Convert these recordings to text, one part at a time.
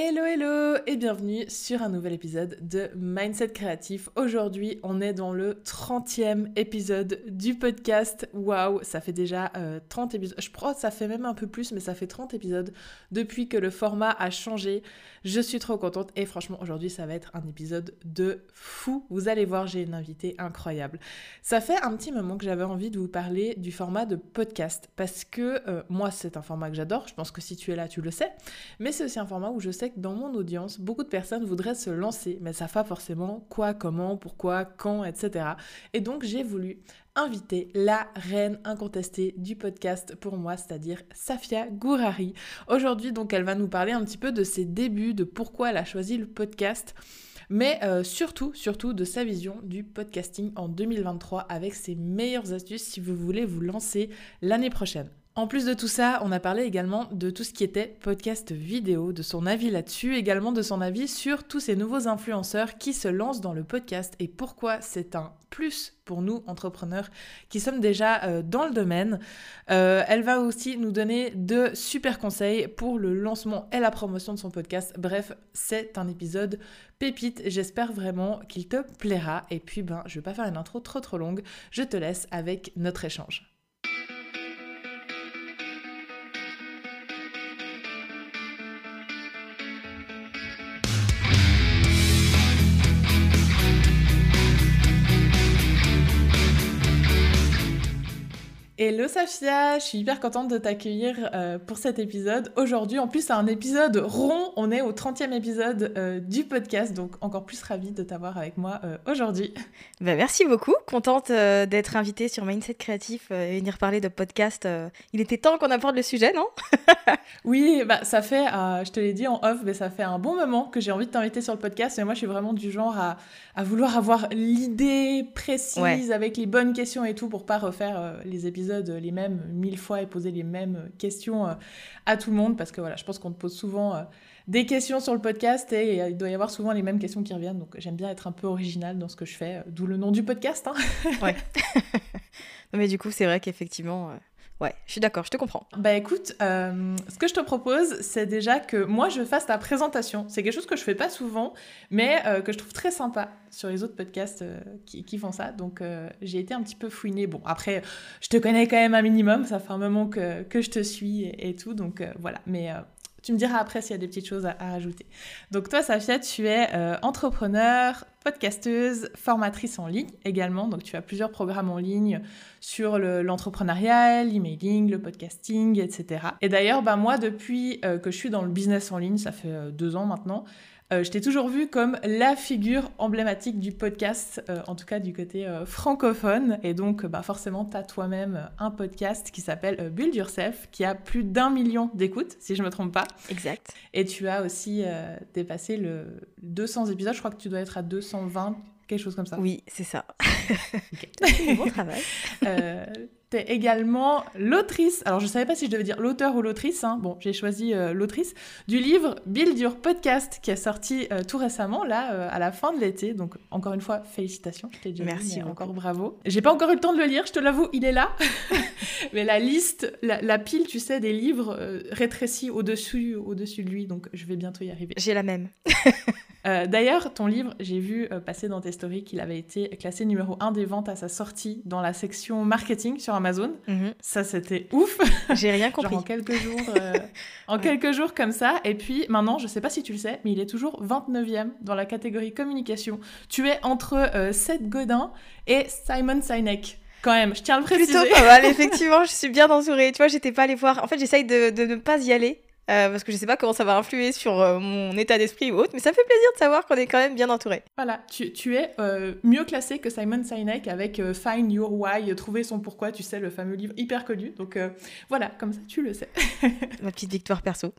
Hello hello et bienvenue sur un nouvel épisode de Mindset Créatif. Aujourd'hui on est dans le 30e épisode du podcast. Waouh, ça fait déjà 30 euh, épisodes. Je crois que ça fait même un peu plus mais ça fait 30 épisodes depuis que le format a changé. Je suis trop contente et franchement aujourd'hui ça va être un épisode de fou. Vous allez voir j'ai une invitée incroyable. Ça fait un petit moment que j'avais envie de vous parler du format de podcast parce que euh, moi c'est un format que j'adore. Je pense que si tu es là tu le sais. Mais c'est aussi un format où je sais dans mon audience, beaucoup de personnes voudraient se lancer, mais ça savent pas forcément quoi, comment, pourquoi, quand, etc. Et donc j'ai voulu inviter la reine incontestée du podcast pour moi, c'est-à-dire Safia Gourari. Aujourd'hui, donc, elle va nous parler un petit peu de ses débuts, de pourquoi elle a choisi le podcast mais euh, surtout, surtout de sa vision du podcasting en 2023 avec ses meilleures astuces si vous voulez vous lancer l'année prochaine. En plus de tout ça, on a parlé également de tout ce qui était podcast vidéo, de son avis là-dessus, également de son avis sur tous ces nouveaux influenceurs qui se lancent dans le podcast et pourquoi c'est un plus pour nous, entrepreneurs, qui sommes déjà euh, dans le domaine. Euh, elle va aussi nous donner de super conseils pour le lancement et la promotion de son podcast. Bref, c'est un épisode pépite. J'espère vraiment qu'il te plaira. Et puis, ben, je vais pas faire une intro trop trop longue. Je te laisse avec notre échange. Hello Safia, je suis hyper contente de t'accueillir euh, pour cet épisode. Aujourd'hui, en plus, c'est un épisode rond. On est au 30e épisode euh, du podcast, donc encore plus ravie de t'avoir avec moi euh, aujourd'hui. Bah, merci beaucoup. Contente d'être invitée sur Mindset Créatif et venir parler de podcast. il était temps qu'on aborde le sujet, non? Oui, bah, ça fait, je te l'ai dit en off, mais ça fait un bon moment que j'ai envie de t'inviter sur le podcast. Mais moi, je suis vraiment du genre à, à vouloir avoir l'idée précise avec les bonnes questions et tout pour pas refaire les épisodes les mêmes mille fois et poser les mêmes questions euh, à tout le monde parce que voilà, je pense qu'on te pose souvent euh, des questions sur le podcast et il doit y avoir souvent les mêmes questions qui reviennent. Donc j'aime bien être un peu original dans ce que je fais, euh, d'où le nom du podcast. Hein. ouais. mais du coup, c'est vrai qu'effectivement, Ouais, je suis d'accord, je te comprends. Bah écoute, euh, ce que je te propose, c'est déjà que moi je fasse ta présentation. C'est quelque chose que je fais pas souvent, mais euh, que je trouve très sympa sur les autres podcasts euh, qui, font ça. Donc j'ai été un petit peu fouinée. Bon, après, je te connais quand même un minimum, ça fait un moment que, que je te suis et, et tout, donc voilà. Mais tu me diras après s'il y a des petites choses à, rajouter. Donc toi, Safia, tu es euh, entrepreneur, podcasteuse, formatrice en ligne également. Donc tu as plusieurs programmes en ligne sur l'entrepreneuriat, l'emailing, le podcasting, etc. Et d'ailleurs, bah, moi, depuis euh, que je suis dans le business en ligne, ça fait euh, deux ans maintenant, euh, je t'ai toujours vu comme la figure emblématique du podcast, euh, en tout cas du côté euh, francophone. Et donc, bah, forcément, tu as toi-même un podcast qui s'appelle Build Yourself, qui a plus d'un million d'écoutes, si je ne me trompe pas. Exact. Et tu as aussi dépassé le 200 épisodes. Je crois que tu dois être à 220 quelque chose comme ça. Oui, c'est ça. Okay. bon travail. T'es également l'autrice, alors je ne savais pas si je devais dire l'auteur ou l'autrice, hein. bon j'ai choisi euh, l'autrice, du livre Build Your Podcast qui est sorti euh, tout récemment, là, euh, à la fin de l'été. Donc encore une fois, félicitations, je t'ai dit Merci encore bravo. J'ai pas encore eu le temps de le lire, je te l'avoue, il est là. Mais la liste, la, pile, tu sais, des livres rétrécit au-dessus au -dessus de lui, donc je vais bientôt y arriver. J'ai la même. Euh, d'ailleurs, ton livre, j'ai vu euh, passer dans tes stories qu'il avait été classé numéro 1 des ventes à sa sortie dans la section marketing sur Amazon. Mhm. Ça, c'était ouf. J'ai rien compris. en quelques jours, euh, en quelques jours comme ça. Et puis maintenant, je sais pas si tu le sais, mais il est toujours 29e dans la catégorie communication. Tu es entre Seth Godin et Simon Sinek quand même, je tiens à le préciser. Plutôt pas mal, effectivement, je suis bien entourée. Tu vois, j'étais pas allée voir. En fait, j'essaye de, de, ne pas y aller euh, parce que je sais pas comment ça va influer sur euh, mon état d'esprit ou autre, mais ça fait plaisir de savoir qu'on est quand même bien entouré. Voilà, tu, tu es euh, mieux classé que Simon Sinek avec Find Your Why, trouver son pourquoi, tu sais, le fameux livre hyper connu. Donc voilà, comme ça tu le sais. Ma petite victoire perso.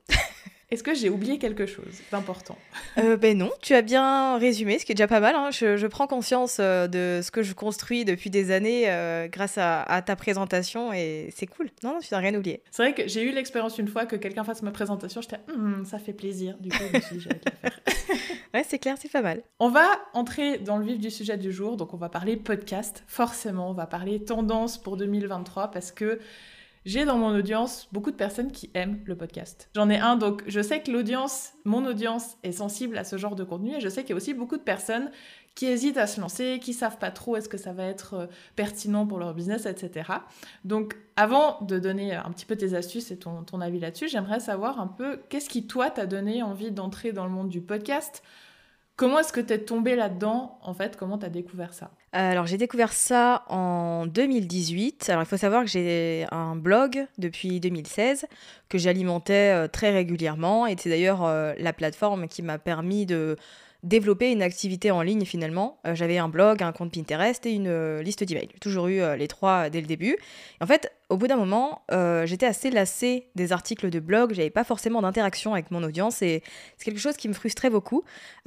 Est-ce que j'ai oublié quelque chose d'important? Euh, Ben non, tu as bien résumé, ce qui est déjà pas mal. Hein. Je, prends conscience euh, de ce que je construis depuis des années euh, grâce à, ta présentation et c'est cool. Non, non, tu n'as rien oublié. C'est vrai que j'ai eu l'expérience une fois que quelqu'un fasse ma présentation, j'étais hum, ça fait plaisir. Du coup, je me suis dit, j'allais faire. ouais, c'est clair, c'est pas mal. On va entrer dans le vif du sujet du jour, donc on va parler podcast. Forcément, on va parler tendance pour 2023 parce que j'ai dans mon audience beaucoup de personnes qui aiment le podcast. J'en ai un, donc je sais que l'audience, mon audience est sensible à ce genre de contenu et je sais qu'il y a aussi beaucoup de personnes qui hésitent à se lancer, qui savent pas trop est-ce que ça va être euh, pertinent pour leur business, etc. Donc avant de donner un petit peu tes astuces et ton, ton avis là-dessus, j'aimerais savoir un peu qu'est-ce qui toi t'a donné envie d'entrer dans le monde du podcast? Comment est-ce que tu es tombé là-dedans en fait? Comment tu as découvert ça? Euh, Alors j'ai découvert ça en 2018. Alors il faut savoir que j'ai un blog depuis 2016 que j'alimentais euh, très régulièrement et c'est d'ailleurs la plateforme qui m'a permis de développer une activité en ligne finalement. Euh, j'avais un blog, un compte Pinterest et une euh, liste d'emails. J'ai toujours eu euh, les trois dès le début. en fait, au bout d'un moment, j'étais assez lassée des articles de blog. J'avais pas forcément d'interaction avec mon audience et c'est quelque chose qui me frustrait beaucoup.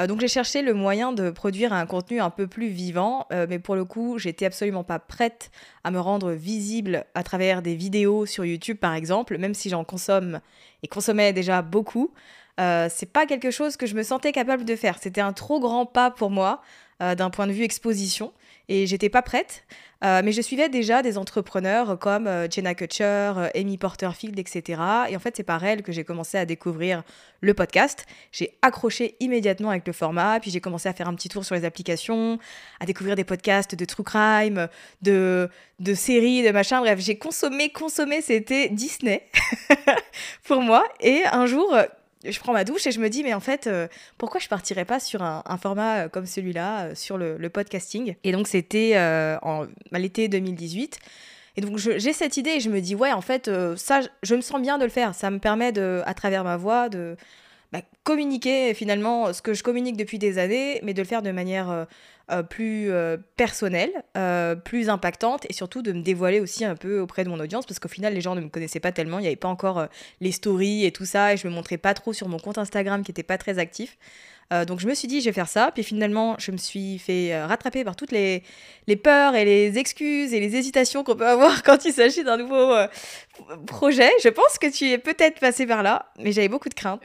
donc j'ai cherché le moyen de produire un contenu un peu plus vivant, mais pour le coup, j'étais absolument pas prête à me rendre visible à travers des vidéos sur YouTube par exemple, même si j'en consomme et consommais déjà beaucoup. Euh, c'est pas quelque chose que je me sentais capable de faire. C'était un trop grand pas pour moi euh, d'un point de vue exposition et j'étais pas prête. Euh, mais je suivais déjà des entrepreneurs comme Jenna Kutcher, Amy Porterfield, etc. Et en fait, c'est par elle que j'ai commencé à découvrir le podcast. J'ai accroché immédiatement avec le format, puis j'ai commencé à faire un petit tour sur les applications, à découvrir des podcasts de true crime, de, de séries, de machin. Bref, j'ai consommé, consommé, c'était Disney pour moi. Et un jour, je prends ma douche et je me dis, mais en fait, euh, pourquoi je partirais pas sur un, format euh, comme celui-là, euh, sur le, podcasting? Et donc, c'était en l'été 2018. Et donc, j'ai cette idée et je me dis, ouais, en fait, ça, je me sens bien de le faire. Ça me permet, de, à travers ma voix, de bah, communiquer finalement ce que je communique depuis des années, mais de le faire de manière euh, plus euh, personnelle, euh, plus impactante et surtout de me dévoiler aussi un peu auprès de mon audience parce qu'au final les gens ne me connaissaient pas tellement, il n'y avait pas encore les stories et tout ça et je me montrais pas trop sur mon compte Instagram qui n'était pas très actif. Donc je me suis dit je vais faire ça, puis finalement je me suis fait rattraper par toutes les, les peurs et les excuses et les hésitations qu'on peut avoir quand il s'agit d'un nouveau projet. Je pense que tu es peut-être passé par là, mais j'avais beaucoup de craintes.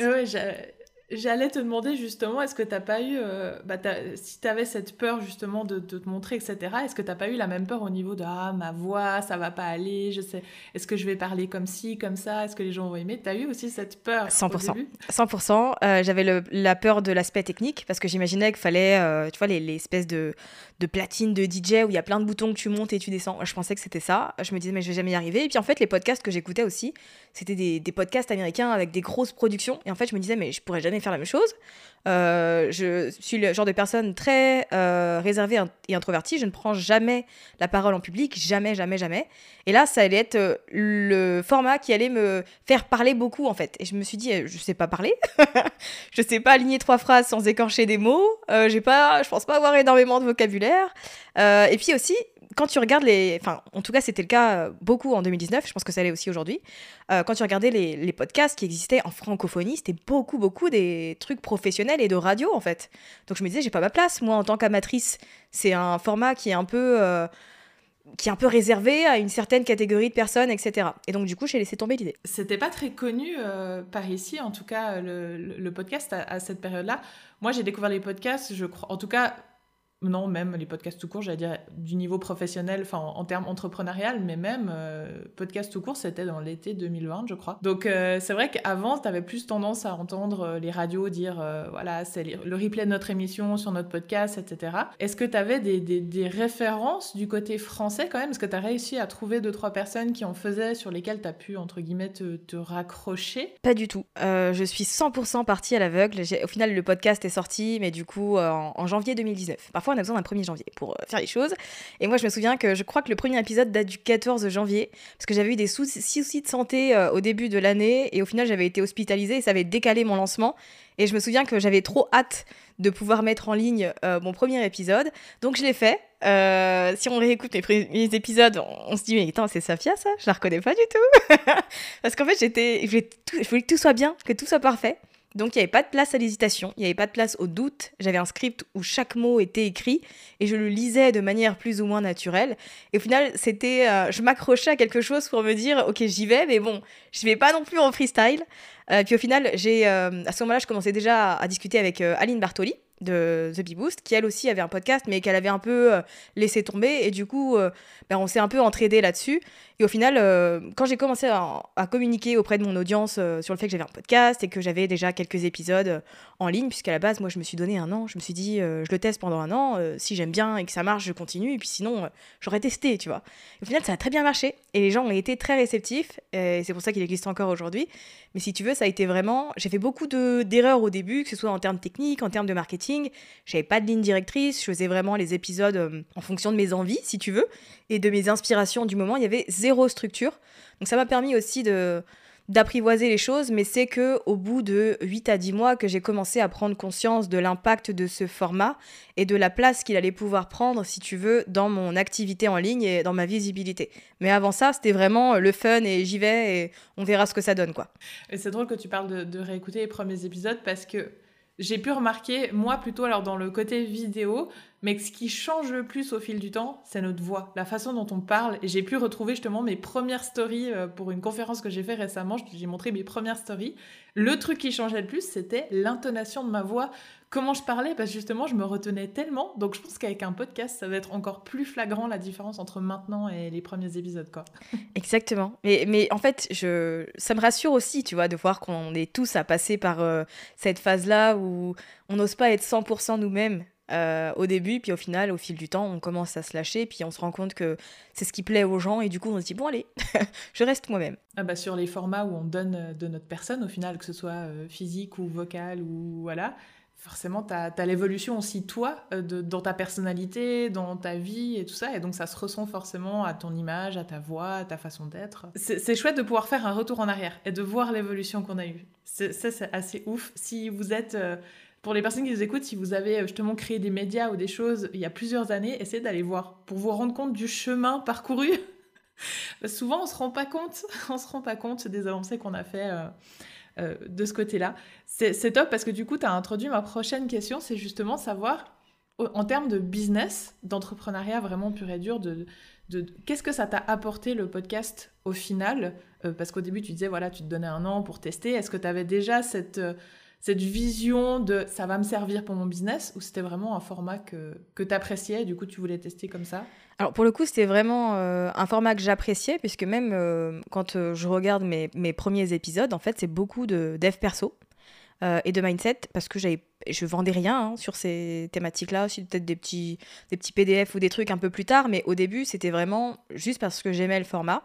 J'allais te demander justement, est-ce que t'as pas eu, euh, bah si tu avais cette peur justement de, te montrer, etc., est-ce que t'as pas eu la même peur au niveau de ah, ma voix, ça va pas aller, je sais, est-ce que je vais parler comme ci, comme ça, est-ce que les gens vont aimer? T'as eu aussi cette peur 100%. 100%. Euh, j'avais la peur de l'aspect technique parce que j'imaginais qu'il fallait, euh, tu vois, les, les, espèces de, de platines de DJ où il y a plein de boutons que tu montes et tu descends. Je pensais que c'était ça. Je me disais, mais je vais jamais y arriver. Et puis en fait, les podcasts que j'écoutais aussi, c'était des, des podcasts américains avec des grosses productions. Et en fait, je me disais, mais je pourrais jamais faire la même chose. Euh, je suis le genre de personne très euh, réservée et introvertie. Je ne prends jamais la parole en public, jamais, jamais, jamais. Et là, ça allait être euh, le format qui allait me faire parler beaucoup, en fait. Et je me suis dit, je sais pas parler, je sais pas aligner trois phrases sans écorcher des mots. j'ai pas, je pense pas avoir énormément de vocabulaire. et puis aussi, quand tu regardes les. Enfin, en tout cas, c'était le cas euh, beaucoup en 2019, je pense que ça l'est aussi aujourd'hui. Euh, quand tu regardais les, podcasts qui existaient en francophonie, c'était beaucoup, beaucoup des trucs professionnels et de radio, en fait. Donc je me disais, j'ai pas ma place. Moi, en tant qu'amatrice, c'est un format qui est un peu. Euh, qui est un peu réservé à une certaine catégorie de personnes, etc. Et donc, du coup, j'ai laissé tomber l'idée. C'était pas très connu par ici, en tout cas, le, podcast à cette période-là. Moi, j'ai découvert les podcasts, je crois, en tout cas, non, même les podcasts tout court, j'allais dire du niveau professionnel, enfin en, termes entrepreneurial, mais même euh, podcast tout court, c'était dans l'été 2020, je crois. Donc euh, c'est vrai qu'avant, tu avais plus tendance à entendre euh, les radios dire voilà, c'est le replay de notre émission sur notre podcast, etc. Est-ce que tu avais des, références du côté français quand même? Est-ce que tu as réussi à trouver deux, trois personnes qui en faisaient, sur lesquelles tu as pu, entre guillemets, te, te raccrocher? Pas du tout. je suis 100% partie à l'aveugle. Au final, le podcast est sorti, mais du coup, en, en janvier 2019. Parfois, on a besoin d'un 1er janvier pour euh, faire les choses. Et moi, je me souviens que je crois que le premier épisode date du 14 janvier, parce que j'avais eu des soucis de santé euh, au début de l'année, et au final, j'avais été hospitalisée, et ça avait décalé mon lancement. Et je me souviens que j'avais trop hâte de pouvoir mettre en ligne euh, mon premier épisode. Donc je l'ai fait. si on réécoute mes premiers épisodes, on, se dit mais attends c'est Safia ça? Je la reconnais pas du tout. Parce qu'en fait j'étais, je voulais que tout soit bien, que tout soit parfait. Donc il n'y avait pas de place à l'hésitation, il n'y avait pas de place au doute. J'avais un script où chaque mot était écrit et je le lisais de manière plus ou moins naturelle. Et au final, c'était, euh, je m'accrochais à quelque chose pour me dire, ok, j'y vais, mais bon, je vais pas non plus en freestyle. Euh, puis au final, j'ai, euh, à ce moment-là, je commençais déjà à, discuter avec Aline Bartoli de The Bee Boost, qui elle aussi avait un podcast, mais qu'elle avait un peu laissé tomber. Et du coup, ben, on s'est un peu entraidé là-dessus. Et au final, euh, quand j'ai commencé à, communiquer auprès de mon audience euh, sur le fait que j'avais un podcast et que j'avais déjà quelques épisodes euh, en ligne, puisqu'à la base, moi, je me suis donné un an, je me suis dit, je le teste pendant un an, si j'aime bien et que ça marche, je continue, et puis sinon, j'aurais testé, tu vois. au final, ça a très bien marché, et les gens ont été très réceptifs, et c'est pour ça qu'il existe encore aujourd'hui. Mais si tu veux, ça a été vraiment, j'ai fait beaucoup d'erreurs au début, que ce soit en termes techniques, en termes de marketing, j'avais pas de ligne directrice, je faisais vraiment les épisodes en fonction de mes envies, si tu veux, et de mes inspirations du moment, il y avait zéro structure. Donc ça m'a permis aussi de d'apprivoiser les choses, mais c'est que au bout de 8 à 10 mois que j'ai commencé à prendre conscience de l'impact de ce format et de la place qu'il allait pouvoir prendre, si tu veux, dans mon activité en ligne et dans ma visibilité. Mais avant ça, c'était vraiment le fun et j'y vais et on verra ce que ça donne, quoi. Et c'est drôle que tu parles de, de réécouter les premiers épisodes parce que j'ai pu remarquer, moi plutôt alors dans le côté vidéo, mais ce qui change le plus au fil du temps, c'est notre voix, la façon dont on parle. Et j'ai pu retrouver justement mes premières stories euh, pour une conférence que j'ai fait récemment. J'ai montré mes premières stories. Le truc qui changeait le plus, c'était l'intonation de ma voix, comment je parlais, parce que justement, je me retenais tellement. Donc je pense qu'avec un podcast, ça va être encore plus flagrant la différence entre maintenant et les premiers épisodes, quoi. Exactement. Mais, mais en fait, je... ça me rassure aussi, tu vois, de voir qu'on est tous à passer par euh, cette phase-là où on n'ose pas être 100% nous-mêmes. Euh, au début, puis au final, au fil du temps, on commence à se lâcher, puis on se rend compte que c'est ce qui plaît aux gens, et du coup, on se dit, bon, allez, je reste moi-même. Ah bah, sur les formats où on donne euh, de notre personne, au final, que ce soit physique ou vocal, ou voilà, forcément, tu as, l'évolution aussi, toi, dans ta personnalité, dans ta vie et tout ça, et donc ça se ressent forcément à ton image, à ta voix, à ta façon d'être. C'est chouette de pouvoir faire un retour en arrière et de voir l'évolution qu'on a eue. Ça, c'est assez ouf. Si vous êtes pour les personnes qui nous écoutent, si vous avez euh, justement créé des médias ou des choses il y a plusieurs années, essayez d'aller voir pour vous rendre compte du chemin parcouru. souvent, on se rend pas compte, on se rend pas compte des avancées qu'on a fait euh, euh, de ce côté-là. C'est top parce que du coup, tu as introduit ma prochaine question, c'est justement savoir en termes de business, d'entrepreneuriat vraiment pur et dur, de, de, qu'est-ce que ça t'a apporté le podcast au final? Parce qu'au début, tu disais, voilà, tu te donnais un an pour tester. Est-ce que tu avais déjà cette cette vision de ça va me servir pour mon business ou c'était vraiment un format que, que tu appréciais et du coup tu voulais tester comme ça? Alors pour le coup c'était vraiment euh, un format que j'appréciais puisque même euh, quand euh, je regarde mes, mes, premiers épisodes en fait c'est beaucoup de dev perso et de mindset parce que je vendais rien hein, sur ces thématiques-là, aussi peut-être des petits, des petits PDF ou des trucs un peu plus tard, mais au début c'était vraiment juste parce que j'aimais le format.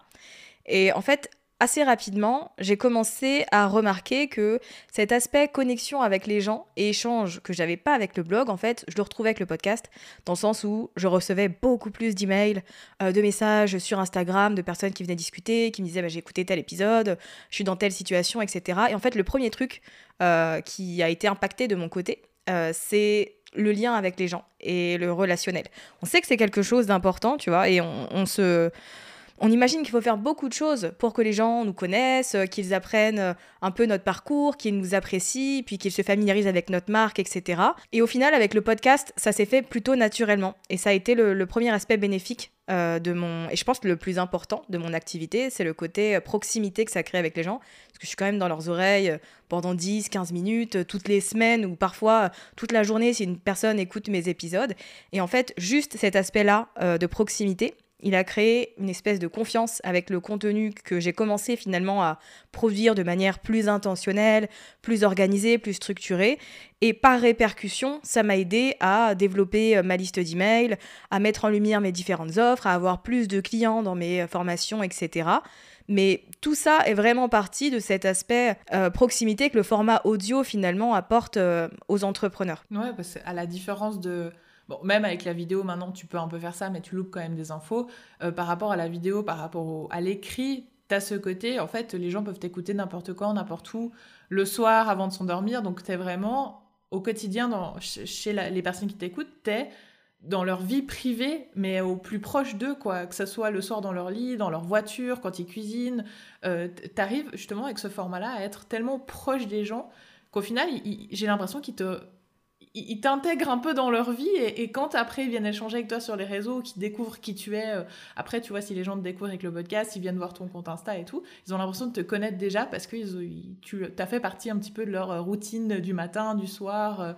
Et en fait, assez rapidement, j'ai commencé à remarquer que cet aspect connexion avec les gens et échange que j'avais pas avec le blog, en fait, je le retrouvais avec le podcast, dans le sens où je recevais beaucoup plus d'emails, euh, de messages sur Instagram, de personnes qui venaient discuter, qui me disaient bah, j'ai écouté tel épisode, je suis dans telle situation, etc. Et en fait, le premier truc euh, qui a été impacté de mon côté, euh, c'est le lien avec les gens et le relationnel. On sait que c'est quelque chose d'important, tu vois, et on se on imagine qu'il faut faire beaucoup de choses pour que les gens nous connaissent, euh, qu'ils apprennent euh, un peu notre parcours, qu'ils nous apprécient, puis qu'ils se familiarisent avec notre marque, etc. Et au final, avec le podcast, ça s'est fait plutôt naturellement. Et ça a été le, premier aspect bénéfique euh, de mon... Et je pense le plus important de mon activité, c'est le côté proximité que ça crée avec les gens. Parce que je suis quand même dans leurs oreilles pendant 10, 15 minutes, toutes les semaines, ou parfois toute la journée si une personne écoute mes épisodes. Et en fait, juste cet aspect-là de proximité, il a créé une espèce de confiance avec le contenu que j'ai commencé finalement à produire de manière plus intentionnelle, plus organisée, plus structurée. Et par répercussion, ça m'a aidé à développer euh, ma liste d'emails, à mettre en lumière mes différentes offres, à avoir plus de clients dans mes euh, formations, etc. Mais tout ça est vraiment parti de cet aspect euh, proximité que le format audio finalement apporte aux entrepreneurs. Ouais, parce qu'à la différence de Même avec la vidéo, maintenant, tu peux un peu faire ça, mais tu loupes quand même des infos. Euh, par rapport à la vidéo, par rapport à l'écrit, tu as ce côté, en fait, les gens peuvent t'écouter n'importe quand, n'importe où, le soir, avant de s'endormir. Donc, tu es vraiment au quotidien, chez les personnes qui t'écoutent, tu es dans leur vie privée, mais au plus proche d'eux, quoi. Que ce soit le soir dans leur lit, dans leur voiture, quand ils cuisinent. Euh, tu arrives justement avec ce format-là à être tellement proche des gens qu'au final, j'ai l'impression qu'ils te ils t'intègrent un peu dans leur vie et, quand après ils viennent échanger avec toi sur les réseaux, qu'ils découvrent qui tu es, euh, après tu vois si les gens te découvrent avec le podcast, ils viennent voir ton compte Insta et tout, ils ont l'impression de te connaître déjà parce que tu as fait partie un petit peu de leur euh, routine du matin, du soir. Euh,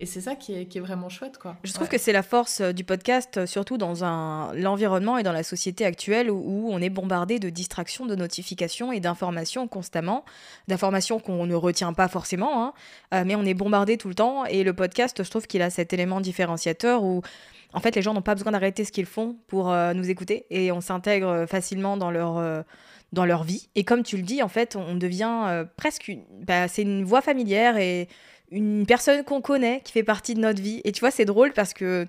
Et c'est ça qui est, qui est, vraiment chouette, quoi. Je trouve que c'est la force du podcast, surtout dans un, l'environnement et dans la société actuelle où, on est bombardé de distractions, de notifications et d'informations constamment, d'informations qu'on ne retient pas forcément, hein, mais on est bombardé tout le temps. Et le podcast, je trouve qu'il a cet élément différenciateur où en fait, les gens n'ont pas besoin d'arrêter ce qu'ils font pour euh, nous écouter et on s'intègre facilement dans leur, euh, dans leur vie. Et comme tu le dis, en fait, on devient euh, presque une... Bah, c'est une voix familière et une personne qu'on connaît qui fait partie de notre vie. Et tu vois, c'est drôle parce que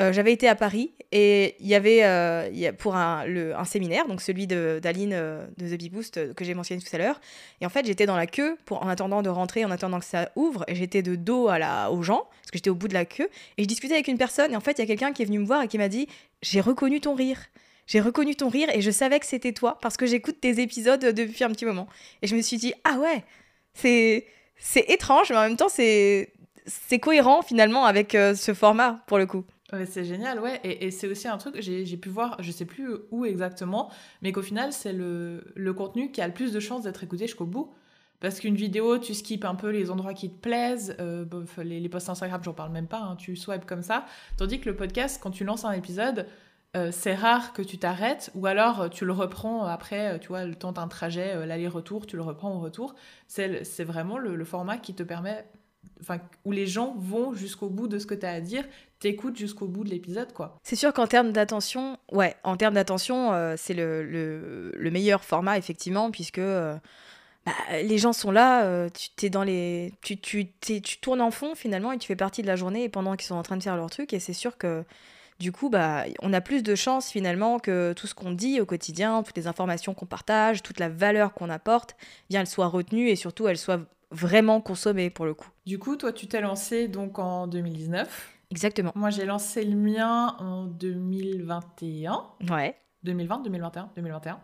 euh, j'avais été à Paris et il y avait euh, pour un, le, un, séminaire, donc celui d'Aline de, de, The Bee Boost que j'ai mentionné tout à l'heure. Et en fait, j'étais dans la queue pour, en attendant de rentrer, en attendant que ça ouvre. Et j'étais de dos à la, aux gens, parce que j'étais au bout de la queue. Et je discutais avec une personne. Et en fait, il y a quelqu'un qui est venu me voir et qui m'a dit J'ai reconnu ton rire. J'ai reconnu ton rire et je savais que c'était toi parce que j'écoute tes épisodes depuis un petit moment. Et je me suis dit Ah ouais, c'est c'est étrange, mais en même temps, c'est cohérent finalement avec euh, ce format pour le coup. c'est génial, ouais. Et, c'est aussi un truc, j'ai pu voir, je sais plus où exactement, mais qu'au final, c'est le, le, contenu qui a le plus de chances d'être écouté jusqu'au bout. Parce qu'une vidéo, tu skips un peu les endroits qui te plaisent, euh, les, les, posts Instagram, j'en parle même pas, hein, tu swipes comme ça. Tandis que le podcast, quand tu lances un épisode, euh, c'est rare que tu t'arrêtes ou alors euh, tu le reprends après, euh, tu vois, le temps d'un trajet, l'aller-retour, tu le reprends au retour. C'est vraiment le, format qui te permet, enfin, où les gens vont jusqu'au bout de ce que tu as à dire, t'écoutent jusqu'au bout de l'épisode, quoi. C'est sûr qu'en termes d'attention, ouais, en termes d'attention, c'est le, le, meilleur format, effectivement, puisque. Bah, les gens sont là, tu, es dans les... tu, tu, tu tournes en fond finalement et tu fais partie de la journée pendant qu'ils sont en train de faire leur truc et c'est sûr que du coup, bah, on a plus de chances finalement que tout ce qu'on dit au quotidien, toutes les informations qu'on partage, toute la valeur qu'on apporte, bien elle soit retenue et surtout elle soit vraiment consommée pour le coup. Du coup, toi, tu t'es lancé donc en 2019. Exactement. Moi, j'ai lancé le mien en 2021. Ouais. 2020, 2021, 2021.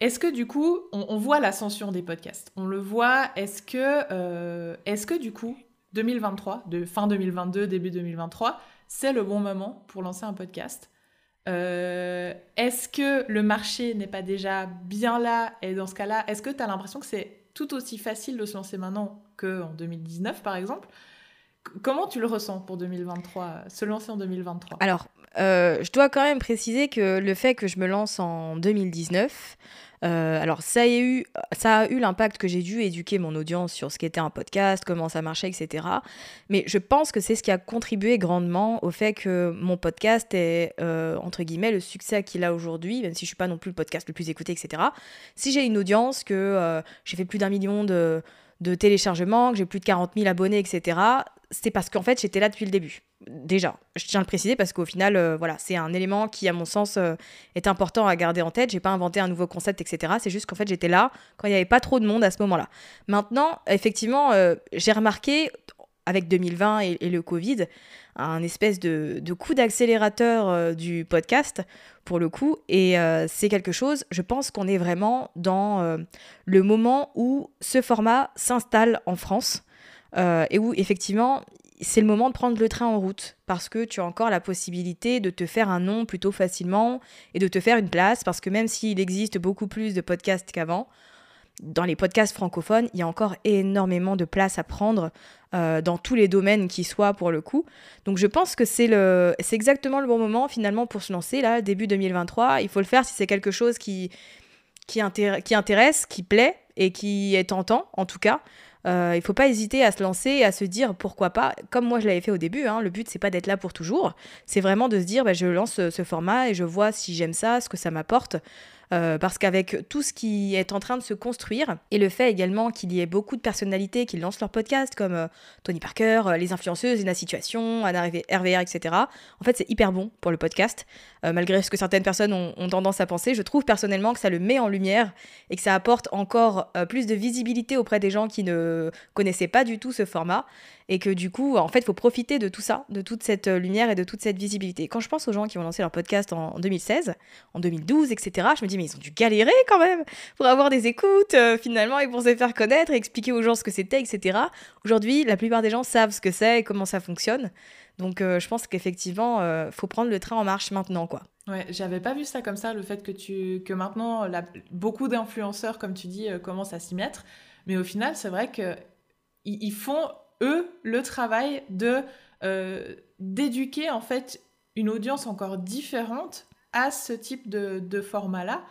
Est-ce que du coup, on, voit l'ascension des podcasts? On le voit. Est-ce que, euh, est-ce que du coup, 2023, de fin 2022, début 2023, c'est le bon moment pour lancer un podcast. Euh, est-ce que le marché n'est pas déjà bien là? Et dans ce cas-là, est-ce que tu as l'impression que c'est tout aussi facile de se lancer maintenant qu'en 2019, par exemple? Comment tu le ressens pour 2023, se lancer en 2023 Alors, euh, je dois quand même préciser que le fait que je me lance en 2019, euh, alors ça a eu, l'impact que j'ai dû éduquer mon audience sur ce qu'était un podcast, comment ça marchait, etc. Mais je pense que c'est ce qui a contribué grandement au fait que mon podcast est, euh, entre guillemets, le succès qu'il a aujourd'hui, même si je suis pas non plus le podcast le plus écouté, etc. Si j'ai une audience, que euh, j'ai fait plus d'un million de, de téléchargements, que j'ai plus de 40 000 abonnés, etc., c'est parce qu'en fait j'étais là depuis le début. Déjà, je tiens à le préciser parce qu'au final, euh, voilà, c'est un élément qui, à mon sens, euh, est important à garder en tête. J'ai pas inventé un nouveau concept, etc. C'est juste qu'en fait, j'étais là quand il n'y avait pas trop de monde à ce moment-là. Maintenant, effectivement, euh, j'ai remarqué, avec 2020 et, le Covid, un espèce de, de coup d'accélérateur du podcast, pour le coup. Et c'est quelque chose, je pense qu'on est vraiment dans le moment où ce format s'installe en France. et où effectivement c'est le moment de prendre le train en route parce que tu as encore la possibilité de te faire un nom plutôt facilement et de te faire une place parce que même s'il existe beaucoup plus de podcasts qu'avant, dans les podcasts francophones, il y a encore énormément de place à prendre euh, dans tous les domaines qui soient pour le coup. Donc je pense que c'est le c'est exactement le bon moment finalement pour se lancer là début 2023. Il faut le faire si c'est quelque chose qui qui, qui intéresse, qui plaît et qui est tentant en tout cas. Euh, il ne faut pas hésiter à se lancer et à se dire pourquoi pas, comme moi je l'avais fait au début, hein, le but c'est pas d'être là pour toujours, c'est vraiment de se dire bah, je lance ce, format et je vois si j'aime ça, ce que ça m'apporte. Euh, parce qu'avec tout ce qui est en train de se construire, et le fait également qu'il y ait beaucoup de personnalités qui lancent leur podcast, comme euh, Tony Parker, les influenceuses, Lina Situation, Anna RVR, etc., en fait c'est hyper bon pour le podcast. malgré ce que certaines personnes ont, ont, tendance à penser, je trouve personnellement que ça le met en lumière et que ça apporte encore plus de visibilité auprès des gens qui ne connaissaient pas du tout ce format et que du coup, en fait, il faut profiter de tout ça, de toute cette euh, lumière et de toute cette visibilité. Quand je pense aux gens qui ont lancé leur podcast en 2016, en 2012, etc., je me dis, mais ils ont dû galérer quand même pour avoir des écoutes, euh, finalement, et pour se faire connaître et expliquer aux gens ce que c'était, etc. Aujourd'hui, la plupart des gens savent ce que c'est et comment ça fonctionne. Donc, euh, je pense qu'effectivement, il faut prendre le train en marche maintenant, quoi. Ouais, j'avais pas vu ça comme ça, le fait que tu que maintenant beaucoup d'influenceurs, comme tu dis, commencent à s'y mettre. Mais au final, c'est vrai que ils font eux, le travail de euh, d'éduquer en fait une audience encore différente à ce type de, de format-là.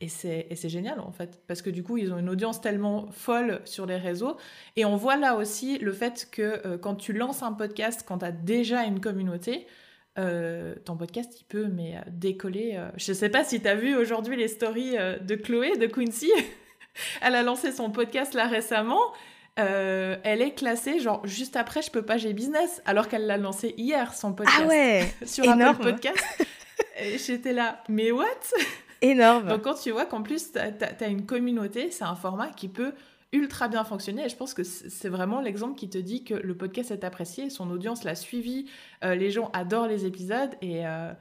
Et c'est génial en fait, parce que du coup, ils ont une audience tellement folle sur les réseaux. Et on voit là aussi le fait que euh, quand tu lances un podcast, quand tu as déjà une communauté, euh, ton podcast, il peut mais décoller. Je sais pas si tu as vu aujourd'hui les stories de Chloé, de Quincy. Elle a lancé son podcast là récemment euh, elle est classée genre juste après je peux pas j'ai business alors qu'elle l'a lancé hier son podcast. ah ouais sur un podcast. J'étais là mais what? Énorme. Donc quand tu vois qu'en plus tu as, une communauté c'est un format qui peut ultra bien fonctionner. Et je pense que c'est vraiment l'exemple qui te dit que le podcast est apprécié son audience l'a suivi euh, les gens adorent les épisodes et euh,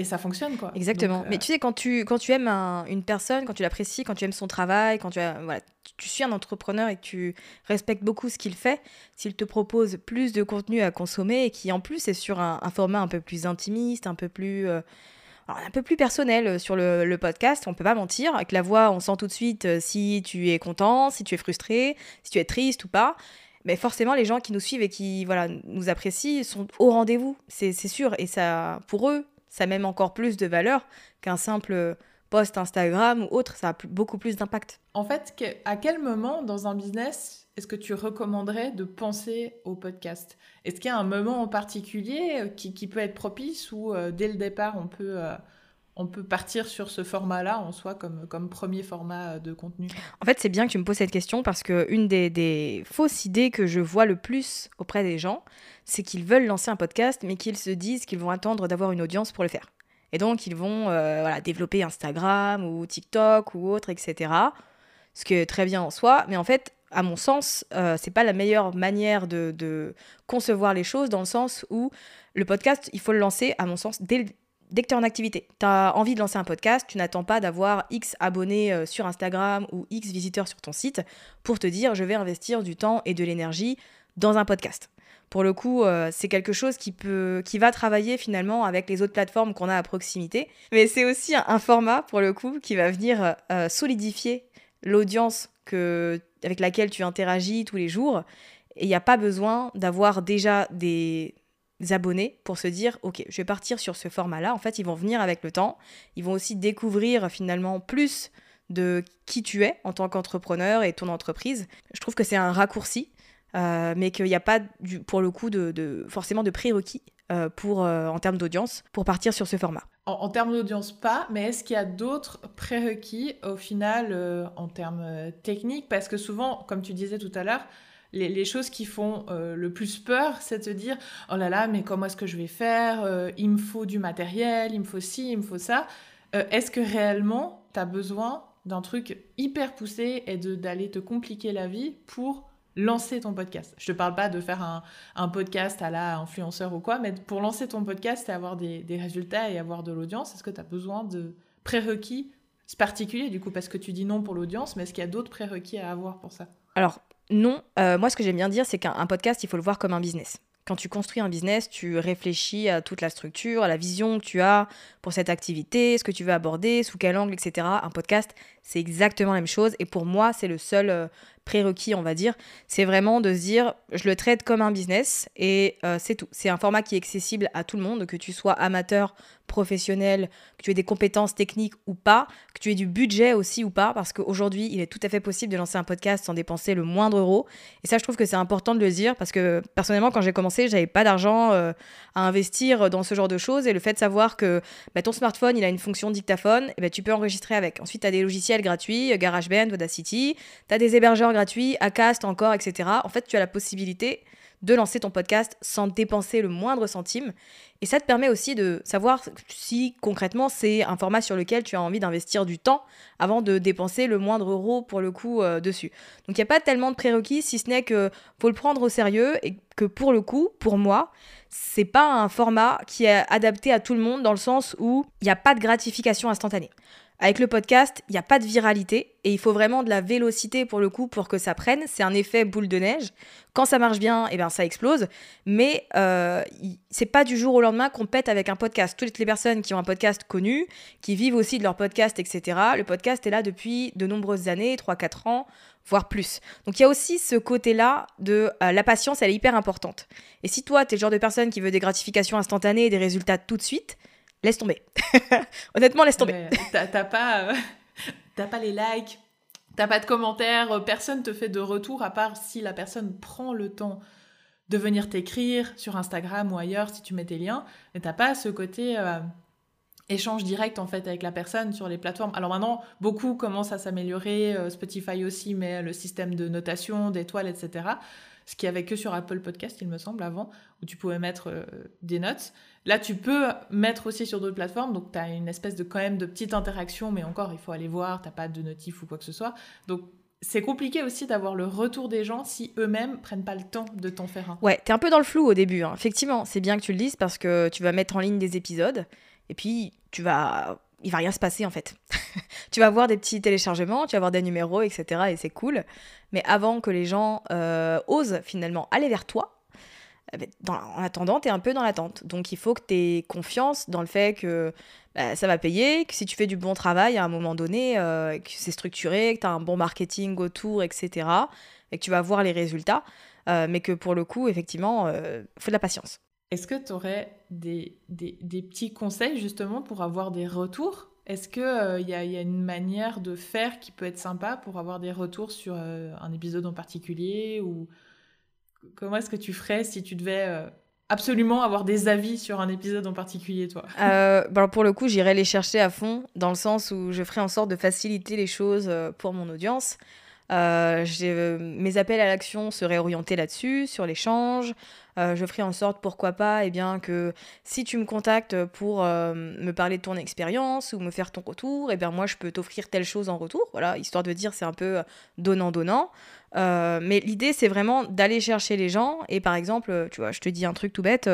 et ça fonctionne quoi. Exactement. Mais euh, tu sais quand tu quand tu aimes une personne, quand tu l'apprécies, quand tu aimes son travail, quand tu as, voilà, tu suis un entrepreneur et que tu respectes beaucoup ce qu'il fait, s'il te propose plus de contenu à consommer et qui en plus est sur un, format un peu plus intimiste, un peu plus euh, un peu plus personnel euh, sur le, podcast, on peut pas mentir. Avec la voix, on sent tout de suite si tu es content, si tu es frustré, si tu es triste ou pas. Mais forcément, les gens qui nous suivent et qui voilà, nous apprécient sont au rendez-vous, c'est sûr. Et ça, pour eux, ça a même encore plus de valeur qu'un simple post Instagram ou autre, ça a beaucoup plus d'impact. En fait, à quel moment dans un business est-ce que tu recommanderais de penser au podcast? Est-ce qu'il y a un moment en particulier euh, qui, peut être propice ou euh, dès le départ on peut, euh, on peut partir sur ce format-là en soi comme, comme premier format de contenu En fait, c'est bien que tu me poses cette question parce qu'une des, des fausses idées que je vois le plus auprès des gens, c'est qu'ils veulent lancer un podcast, mais qu'ils se disent qu'ils vont attendre d'avoir une audience pour le faire. Et donc, ils vont euh, voilà, développer Instagram ou TikTok ou autre, etc. Ce qui est très bien en soi, mais en fait, à mon sens, euh, c'est pas la meilleure manière de, concevoir les choses, dans le sens où le podcast, il faut le lancer, à mon sens, dès, dès que tu es en activité. Tu as envie de lancer un podcast, tu n'attends pas d'avoir X abonnés euh, sur Instagram ou X visiteurs sur ton site pour te dire je vais investir du temps et de l'énergie dans un podcast. Pour le coup, euh, c'est quelque chose qui, peut, va travailler finalement avec les autres plateformes qu'on a à proximité. Mais c'est aussi un, format, pour le coup, qui va venir euh, solidifier l'audience avec laquelle tu interagis tous les jours. Et il n'y a pas besoin d'avoir déjà des, abonnés pour se dire ok je vais partir sur ce format là en fait ils vont venir avec le temps. Ils vont aussi découvrir finalement plus de qui tu es en tant qu'entrepreneur et ton entreprise. Je trouve que c'est un raccourci euh, mais qu'il n'y a pas, pour le coup, de, forcément de prérequis euh, pour, euh, en termes d'audience pour partir sur ce format. En, termes d'audience, pas, mais est-ce qu'il y a d'autres prérequis au final en termes techniques? Parce que souvent, comme tu disais tout à l'heure, les, choses qui font le plus peur, c'est de se dire oh là là, mais comment est-ce que je vais faire Il me faut du matériel, il me faut ci, il me faut ça. est-ce que réellement, tu as besoin d'un truc hyper poussé et d'aller te compliquer la vie pour lancer ton podcast? Je te parle pas de faire un, podcast à la influenceur ou quoi, mais pour lancer ton podcast et avoir des, résultats et avoir de l'audience, est-ce que tu as besoin de prérequis particuliers? Du coup Parce que tu dis non pour l'audience, mais est-ce qu'il y a d'autres prérequis à avoir pour ça? Alors, non. Euh, moi, ce que j'aime bien dire, c'est qu'un podcast, il faut le voir comme un business. Quand tu construis un business, tu réfléchis à toute la structure, à la vision que tu as pour cette activité, ce que tu veux aborder, sous quel angle, etc. Un podcast, c'est exactement la même chose. Et pour moi, c'est le seul euh, prérequis, on va dire, c'est vraiment de se dire, je le traite comme un business et euh, c'est tout. C'est un format qui est accessible à tout le monde, que tu sois amateur, professionnel, que tu aies des compétences techniques ou pas, que tu aies du budget aussi ou pas, parce qu'aujourd'hui, il est tout à fait possible de lancer un podcast sans dépenser le moindre euro. Et ça, je trouve que c'est important de le dire, parce que personnellement, quand j'ai commencé, j'avais pas d'argent euh, à investir dans ce genre de choses. Et le fait de savoir que bah, ton smartphone, il a une fonction dictaphone, et bah, tu peux enregistrer avec. Ensuite, tu as des logiciels gratuits, GarageBand, Audacity, tu as des hébergeurs gratuits, Acast encore, etc. En fait, tu as la possibilité de lancer ton podcast sans dépenser le moindre centime. Et ça te permet aussi de savoir si concrètement c'est un format sur lequel tu as envie d'investir du temps avant de dépenser le moindre euro pour le coup euh, dessus. Donc il n'y a pas tellement de prérequis si ce n'est que faut le prendre au sérieux et que pour le coup, pour moi, c'est pas un format qui est adapté à tout le monde dans le sens où il n'y a pas de gratification instantanée. Avec le podcast, il n'y a pas de viralité et il faut vraiment de la vélocité pour le coup pour que ça prenne. C'est un effet boule de neige. Quand ça marche bien, eh ben, ça explose. Mais euh, c'est pas du jour au lendemain qu'on pète avec un podcast. Toutes les personnes qui ont un podcast connu, qui vivent aussi de leur podcast, etc., le podcast est là depuis de nombreuses années, 3-4 ans, voire plus. Donc il y a aussi ce côté-là de euh, la patience, elle est hyper importante. Et si toi, tu es le genre de personne qui veut des gratifications instantanées et des résultats tout de suite, laisse tomber. Honnêtement, laisse tomber. T'as pas, euh, pas les likes, t'as pas de commentaires, euh, personne te fait de retour à part si la personne prend le temps de venir t'écrire sur Instagram ou ailleurs si tu mets tes liens. Mais t'as pas ce côté euh, échange direct en fait avec la personne sur les plateformes. Alors maintenant, beaucoup commencent à s'améliorer. Spotify aussi met le système de notation, d'étoiles, etc ce qu'il n'y avait que sur Apple Podcast, il me semble, avant, où tu pouvais mettre des notes. Là, tu peux mettre aussi sur d'autres plateformes, donc tu as une espèce de quand même de petite interaction, mais encore, il faut aller voir, tu n'as pas de notif ou quoi que ce soit. Donc, c'est compliqué aussi d'avoir le retour des gens si eux-mêmes prennent pas le temps de t'en faire un. Ouais, es un peu dans le flou au début. Hein. Effectivement, c'est bien que tu le dises parce que tu vas mettre en ligne des épisodes et puis tu vas il va rien se passer en fait. tu vas voir des petits téléchargements, tu vas voir des numéros, etc. Et c'est cool. Mais avant que les gens euh, osent finalement aller vers toi, ben, en attendant, tu es un peu dans l'attente. Donc il faut que tu aies confiance dans le fait que bah, ça va payer, que si tu fais du bon travail à un moment donné, euh, que c'est structuré, que tu as un bon marketing autour, etc. Et que tu vas voir les résultats. Euh, mais que pour le coup, effectivement, il faut de la patience. Est-ce que tu aurais des, petits conseils justement pour avoir des retours? Est-ce qu'il il y, a, une manière de faire qui peut être sympa pour avoir des retours sur euh, un épisode en particulier ou Comment est-ce que tu ferais si tu devais euh, absolument avoir des avis sur un épisode en particulier, toi? Euh, bah, Pour le coup, j'irais les chercher à fond, dans le sens où je ferais en sorte de faciliter les choses pour mon audience. Mes appels à l'action seraient orientés là-dessus, sur l'échange, euh, je ferai en sorte, pourquoi pas, eh bien, que si tu me contactes pour euh, me parler de ton expérience ou me faire ton retour, eh bien, moi, je peux t'offrir telle chose en retour. Voilà, histoire de dire, c'est un peu donnant-donnant. Euh, mais l'idée, c'est vraiment d'aller chercher les gens. Et par exemple, tu vois, je te dis un truc tout bête.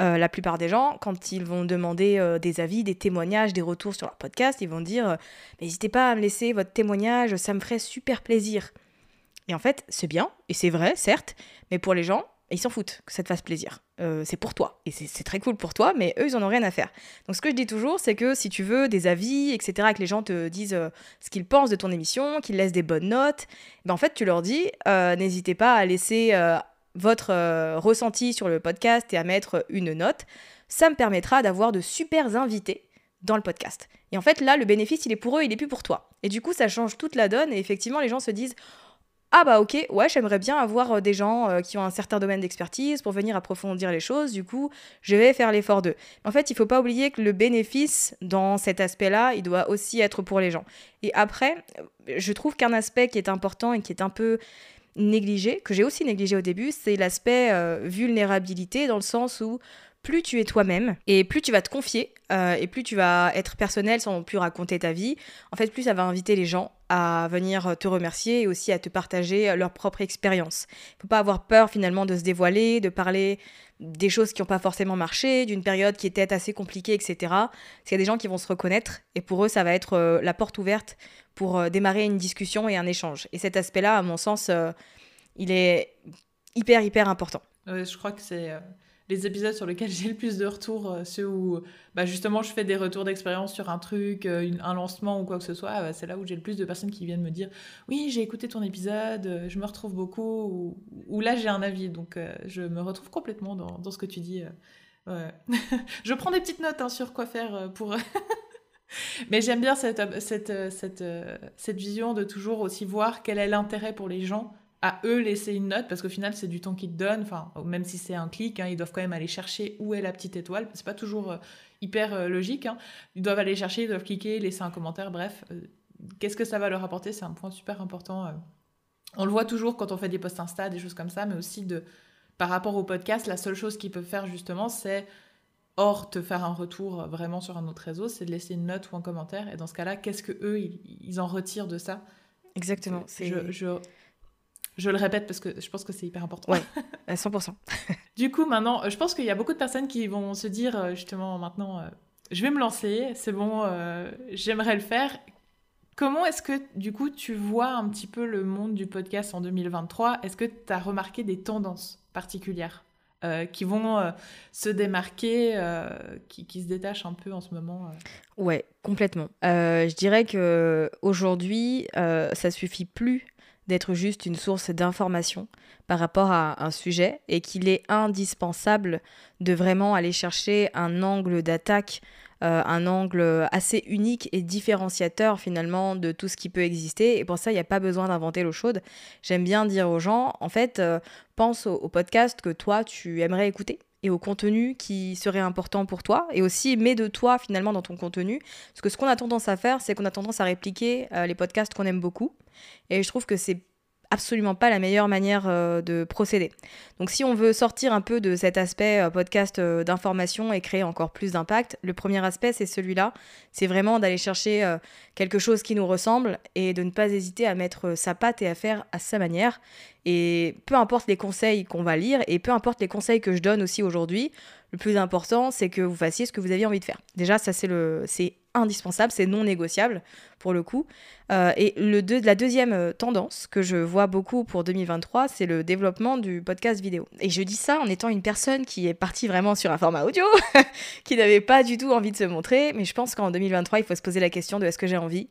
La plupart des gens, quand ils vont demander des avis, des témoignages, des retours sur leur podcast, ils vont dire N'hésitez pas à me laisser votre témoignage, ça me ferait super plaisir. Et en fait, c'est bien, et c'est vrai, certes, mais pour les gens, ils s'en foutent que ça te fasse plaisir. Euh, c'est pour toi. Et c'est très cool pour toi, mais eux, ils en ont rien à faire. Donc ce que je dis toujours, c'est que si tu veux des avis, etc., que les gens te disent euh, ce qu'ils pensent de ton émission, qu'ils laissent des bonnes notes, ben en fait, tu leur dis, euh, n'hésitez pas à laisser votre ressenti sur le podcast et à mettre une note. Ça me permettra d'avoir de super invités dans le podcast. Et en fait, là, le bénéfice, il est pour eux, il est plus pour toi. Et du coup, ça change toute la donne. Et effectivement, les gens se disent ah bah ok, ouais, j'aimerais bien avoir euh, des gens euh, qui ont un certain domaine d'expertise pour venir approfondir les choses, du coup, je vais faire l'effort d'eux. En fait, il faut pas oublier que le bénéfice dans cet aspect-là, il doit aussi être pour les gens. Et après, euh, je trouve qu'un aspect qui est important et qui est un peu négligé, que j'ai aussi négligé au début, c'est l'aspect vulnérabilité dans le sens où plus tu es toi-même et plus tu vas te confier euh, et plus tu vas être personnel sans plus raconter ta vie, en fait, plus ça va inviter les gens à venir te remercier et aussi à te partager leur propre expérience. Il ne faut pas avoir peur finalement de se dévoiler, de parler des choses qui n'ont pas forcément marché, d'une période qui était assez compliquée, etc. Parce y a des gens qui vont se reconnaître et pour eux, ça va être euh, la porte ouverte pour euh, démarrer une discussion et un échange. Et cet aspect-là, à mon sens, il est hyper, hyper important. je crois que c'est les épisodes sur lesquels j'ai le plus de retours, euh, ceux où bah, justement je fais des retours d'expérience sur un truc, euh, un lancement ou quoi que ce soit, bah, c'est là où j'ai le plus de personnes qui viennent me dire oui j'ai écouté ton épisode, euh, je me retrouve beaucoup, ou, là j'ai un avis, donc je me retrouve complètement dans, ce que tu dis. je prends des petites notes hein, sur quoi faire pour... Mais j'aime bien cette, cette, cette, cette vision de toujours aussi voir quel est l'intérêt pour les gens à eux laisser une note parce qu'au final c'est du temps qu'ils te donnent. Enfin même si c'est un clic hein, ils doivent quand même aller chercher où est la petite étoile. C'est pas toujours euh, hyper euh, logique hein. ils doivent aller chercher ils doivent cliquer laisser un commentaire bref euh, qu'est-ce que ça va leur apporter? C'est un point super important on le voit toujours quand on fait des posts Insta des choses comme ça mais aussi de par rapport au podcast la seule chose qu'ils peuvent faire justement c'est hors te faire un retour vraiment sur un autre réseau c'est de laisser une note ou un commentaire. Et dans ce cas là qu'est-ce que eux ils, en retirent de ça? Exactement. Je, je je le répète parce que je pense que c'est hyper important. Ouais, à 100%. du coup, maintenant, je pense qu'il y a beaucoup de personnes qui vont se dire, euh, justement, maintenant, euh, je vais me lancer, c'est bon, j'aimerais le faire. Comment est-ce que, du coup, tu vois un petit peu le monde du podcast en 2023 Est-ce que tu as remarqué des tendances particulières euh, qui vont euh, se démarquer, euh, qui, qui, se détachent un peu en ce moment Ouais, complètement. je dirais que aujourd'hui, ça suffit plus d'être juste une source d'information par rapport à un sujet et qu'il est indispensable de vraiment aller chercher un angle d'attaque euh, un angle assez unique et différenciateur finalement de tout ce qui peut exister. Et pour ça, il n'y a pas besoin d'inventer l'eau chaude. J'aime bien dire aux gens, en fait, euh, pense au, podcast que toi, tu aimerais écouter et au contenu qui serait important pour toi et aussi mets de toi finalement dans ton contenu. Parce que ce qu'on a tendance à faire c'est qu'on a tendance à répliquer euh, les podcasts qu'on aime beaucoup. Et je trouve que c'est absolument pas la meilleure manière euh, de procéder. Donc si on veut sortir un peu de cet aspect euh, podcast euh, d'information et créer encore plus d'impact, le premier aspect c'est celui-là, c'est vraiment d'aller chercher quelque chose qui nous ressemble et de ne pas hésiter à mettre sa patte et à faire à sa manière. Et peu importe les conseils qu'on va lire et peu importe les conseils que je donne aussi aujourd'hui, le plus important c'est que vous fassiez ce que vous aviez envie de faire. Déjà ça c'est le c'est indispensable, c'est non négociable pour le coup. Euh, et le la deuxième euh, tendance que je vois beaucoup pour 2023, c'est le développement du podcast vidéo. Et je dis ça en étant une personne qui est partie vraiment sur un format audio, qui n'avait pas du tout envie de se montrer, mais je pense qu'en 2023, il faut se poser la question de est-ce que j'ai envie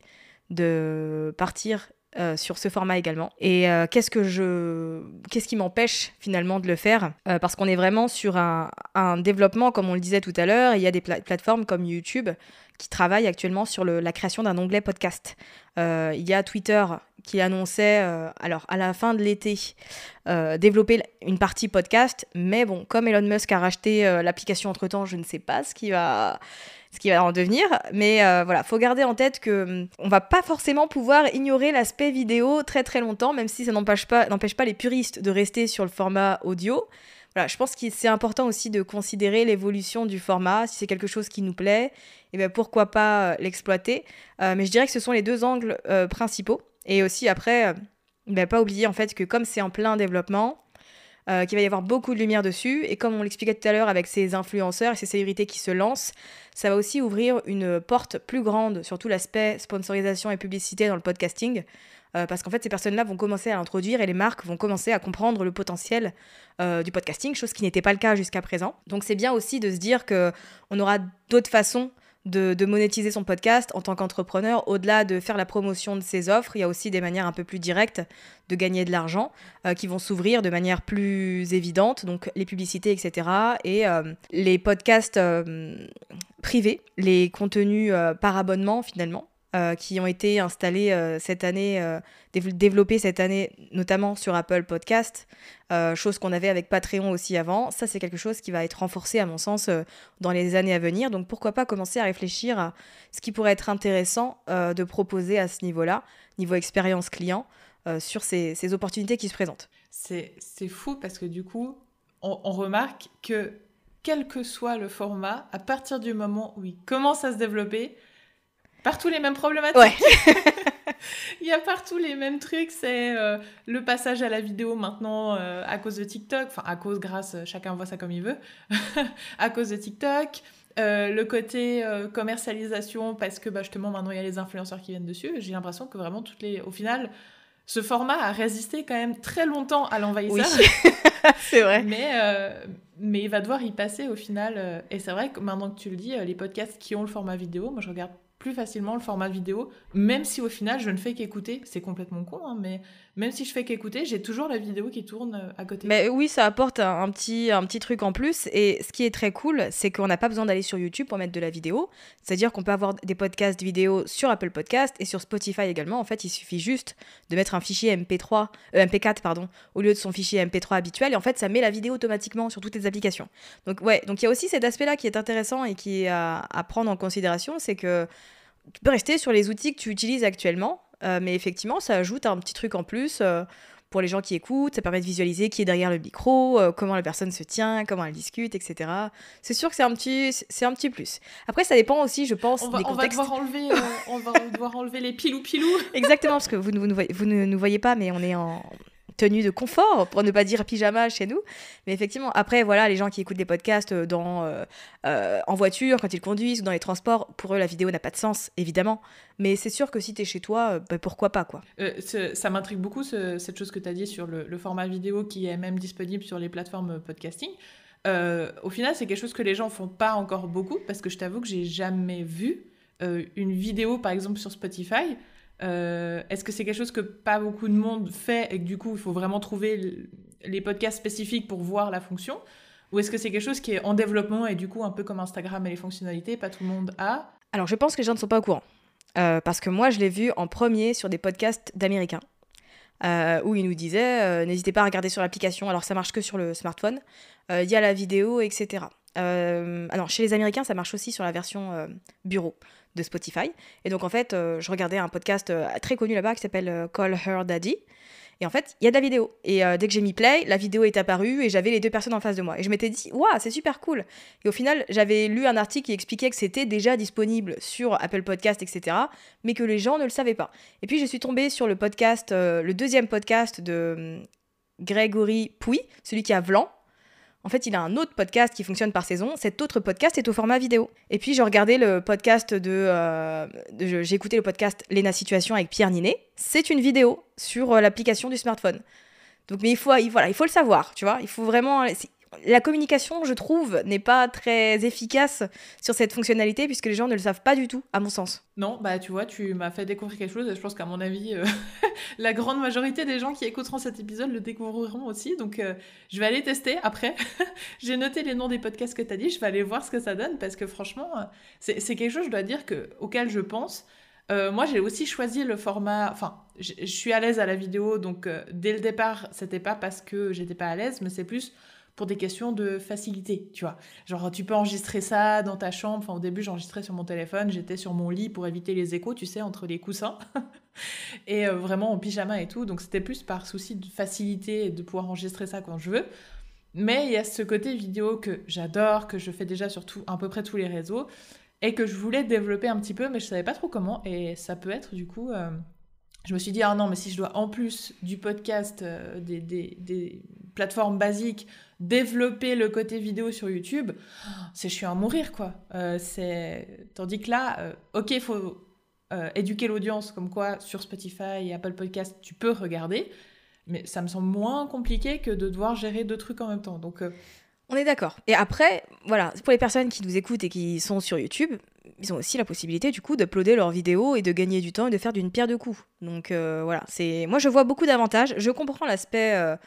de partir euh, sur ce format également. Et qu'est-ce que je, qu'est-ce qui m'empêche finalement de le faire? Parce qu'on est vraiment sur un, développement, comme on le disait tout à l'heure. Il y a des plateformes comme YouTube qui travaille actuellement sur la création d'un onglet podcast. Euh, il y a Twitter qui annonçait, euh, alors à la fin de l'été, euh, développer une partie podcast, mais bon, comme Elon Musk a racheté l'application entre-temps, je ne sais pas ce qui va ce qui va en devenir. Mais voilà, faut garder en tête que hum, on va pas forcément pouvoir ignorer l'aspect vidéo très très longtemps, même si ça n'empêche pas, n'empêche pas les puristes de rester sur le format audio. Voilà, je pense que c'est important aussi de considérer l'évolution du format, si c'est quelque chose qui nous plaît, et bien pourquoi pas euh, l'exploiter. Euh, mais je dirais que ce sont les deux angles euh, principaux. Et aussi après, ben, pas oublier en fait que comme c'est en plein développement, qu'il va y avoir beaucoup de lumière dessus. Et comme on l'expliquait tout à l'heure avec ces influenceurs et ces célébrités qui se lancent, ça va aussi ouvrir une porte plus grande sur tout l'aspect sponsorisation et publicité dans le podcasting. Euh, parce qu'en fait, ces personnes-là vont commencer à l'introduire et les marques vont commencer à comprendre le potentiel euh, du podcasting, chose qui n'était pas le cas jusqu'à présent. Donc c'est bien aussi de se dire qu'on aura d'autres façons de, monétiser son podcast en tant qu'entrepreneur, au-delà de faire la promotion de ses offres, il y a aussi des manières un peu plus directes de gagner de l'argent euh, qui vont s'ouvrir de manière plus évidente, donc les publicités, etc. Et les podcasts privés, les contenus par abonnement finalement, euh, qui ont été installés euh, cette année, euh, développés cette année, notamment sur Apple Podcast, chose qu'on avait avec Patreon aussi avant. Ça, c'est quelque chose qui va être renforcé, à mon sens, dans les années à venir. Donc, pourquoi pas commencer à réfléchir à ce qui pourrait être intéressant de proposer à ce niveau-là, niveau expérience client, sur ces, opportunités qui se présentent. C'est fou parce que du coup, on remarque que quel que soit le format, à partir du moment où il commence à se développer, Partout les mêmes problématiques. Il y a partout les mêmes trucs. C'est euh, le passage à la vidéo maintenant euh, à cause de TikTok. Enfin, à cause, grâce, euh, chacun voit ça comme il veut. à cause de TikTok. le côté commercialisation, parce que bah, justement maintenant il y a les influenceurs qui viennent dessus. J'ai l'impression que vraiment, toutes les... au final, ce format a résisté quand même très longtemps à l'envahisseur. Oui. c'est vrai. Mais, mais il va devoir y passer au final. Et c'est vrai que maintenant que tu le dis, les podcasts qui ont le format vidéo, moi je regarde plus facilement le format vidéo, même si au final je ne fais qu'écouter. C'est complètement con, hein, mais même si je fais qu'écouter, j'ai toujours la vidéo qui tourne euh, à côté. Mais oui, ça apporte un, petit, un petit truc en plus. Et ce qui est très cool, c'est qu'on n'a pas besoin d'aller sur YouTube pour mettre de la vidéo. C'est-à-dire qu'on peut avoir des podcasts vidéo sur Apple Podcast et sur Spotify également. En fait, il suffit juste de mettre un fichier MP3, euh, MP4 pardon, au lieu de son fichier MP3 habituel. Et en fait, ça met la vidéo automatiquement sur toutes les applications. Donc ouais, donc il y a aussi cet aspect-là qui est intéressant et qui est à, à prendre en considération, c'est que tu peux rester sur les outils que tu utilises actuellement, euh, mais effectivement, ça ajoute un petit truc en plus euh, pour les gens qui écoutent. Ça permet de visualiser qui est derrière le micro, euh, comment la personne se tient, comment elle discute, etc. C'est sûr que c'est un petit, c'est un petit plus. Après, ça dépend aussi, je pense, on va, des contextes. On va devoir enlever, on va devoir enlever les pilou pilou. Exactement, parce que vous, vous, vous, ne nous voyez pas, mais on est en tenue de confort, pour ne pas dire pyjama chez nous. Mais effectivement, après, voilà, les gens qui écoutent des podcasts dans, en voiture, quand ils conduisent ou dans les transports, pour eux, la vidéo n'a pas de sens, évidemment. Mais c'est sûr que si tu es chez toi, bah, pourquoi pas, quoi. ça m'intrigue beaucoup, cette chose que tu as dit sur le, le, format vidéo qui est même disponible sur les plateformes podcasting. Euh, au final, c'est quelque chose que les gens font pas encore beaucoup parce que je t'avoue que j'ai jamais vu euh, une vidéo, par exemple, sur Spotify. Euh, est-ce que c'est quelque chose que pas beaucoup de monde fait et que du coup, il faut vraiment trouver les podcasts spécifiques pour voir la fonction? Ou est-ce que c'est quelque chose qui est en développement et du coup, un peu comme Instagram et les fonctionnalités, pas tout le monde a? Alors, je pense que les gens ne sont pas au courant. parce que moi, je l'ai vu en premier sur des podcasts d'Américains. où ils nous disaient n'hésitez pas à regarder sur l'application. Alors ça marche que sur le smartphone. Euh, il y a la vidéo, etc. Euh, alors, chez les Américains, ça marche aussi sur la version euh, bureau de Spotify. Et donc, en fait, je regardais un podcast très connu là-bas qui s'appelle Call Her Daddy. Et en fait, il y a de la vidéo. Et dès que j'ai mis play, la vidéo est apparue et j'avais les deux personnes en face de moi. Et je m'étais dit, waouh, c'est super cool. Et au final, j'avais lu un article qui expliquait que c'était déjà disponible sur Apple Podcast, etc. Mais que les gens ne le savaient pas. Et puis, je suis tombée sur le podcast, le deuxième podcast de hum, Grégory Pouy, celui qui a Vlan, en fait, il a un autre podcast qui fonctionne par saison. Cet autre podcast est au format vidéo. Et puis, j'ai regardé le podcast de. Euh, j'ai écouté le podcast Léna Situation avec Pierre Ninet. C'est une vidéo sur euh, l'application du smartphone. Donc, mais il faut, voilà, il faut le savoir, tu vois. Il faut vraiment la communication, je trouve, n'est pas très efficace sur cette fonctionnalité puisque les gens ne le savent pas du tout, à mon sens. Non, bah tu vois, tu m'as fait découvrir quelque chose et je pense qu'à mon avis, euh, la grande majorité des gens qui écouteront cet épisode le découvriront aussi. Donc euh, je vais aller tester après. J'ai noté les noms des podcasts que tu as dit, je vais aller voir ce que ça donne parce que franchement, euh, c'est quelque chose, je dois dire, que, auquel je pense. moi, j'ai aussi choisi le format. Enfin, je suis à l'aise à la vidéo, donc dès le départ, c'était pas parce que j'étais pas à l'aise, mais c'est plus pour des questions de facilité, tu vois. Genre, tu peux enregistrer ça dans ta chambre. Enfin, au début, j'enregistrais sur mon téléphone, j'étais sur mon lit pour éviter les échos, tu sais, entre les coussins. et euh, vraiment en pyjama et tout. Donc, c'était plus par souci de facilité et de pouvoir enregistrer ça quand je veux. Mais il y a ce côté vidéo que j'adore, que je fais déjà sur tout, à peu près tous les réseaux, et que je voulais développer un petit peu, mais je savais pas trop comment. Et ça peut être, du coup. Euh, je me suis dit, ah non, mais si je dois en plus du podcast, euh, des, plateformes basiques, développer le côté vidéo sur YouTube, c'est suis à mourir quoi. Euh, c'est tandis que là, euh, ok, il faut euh, éduquer l'audience comme quoi sur Spotify et Apple Podcast tu peux regarder, mais ça me semble moins compliqué que de devoir gérer deux trucs en même temps. Donc on est d'accord. Et après, voilà, pour les personnes qui nous écoutent et qui sont sur YouTube, ils ont aussi la possibilité du coup d'uploader leurs vidéos et de gagner du temps et de faire d'une pierre deux coups. Donc voilà, c'est moi je vois beaucoup d'avantages. Je comprends l'aspect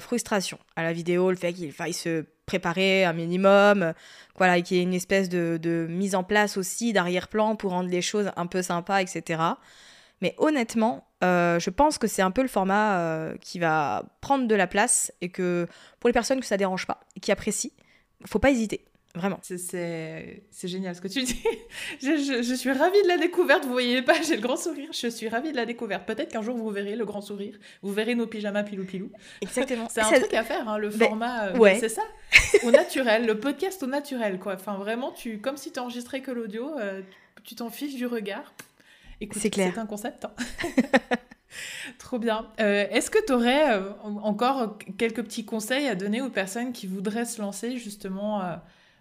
frustration à la vidéo, le fait qu'il faille se préparer un minimum, euh, voilà, qu'il y ait une espèce de, mise en place aussi d'arrière-plan pour rendre les choses un peu sympas, etc. Mais honnêtement, euh, je pense que c'est un peu le format qui va prendre de la place et que pour les personnes que ça dérange pas et qui apprécient, faut pas hésiter. Vraiment. C'est génial ce que tu dis. je, je, suis ravie de la découverte. Vous voyez pas, j'ai le grand sourire. Je suis ravie de la découverte. Peut-être qu'un jour vous verrez le grand sourire. Vous verrez nos pyjamas pilou pilou. Exactement. c'est un truc à faire, hein, le ben, format. Euh, ouais. C'est ça. Au naturel, le podcast au naturel, quoi. Enfin, vraiment, tu, comme si tu enregistrais que l'audio, euh, tu t'en fiches du regard. C'est clair. C'est un concept. Hein. Trop bien. Euh, est-ce que tu aurais encore quelques petits conseils à donner aux personnes qui voudraient se lancer justement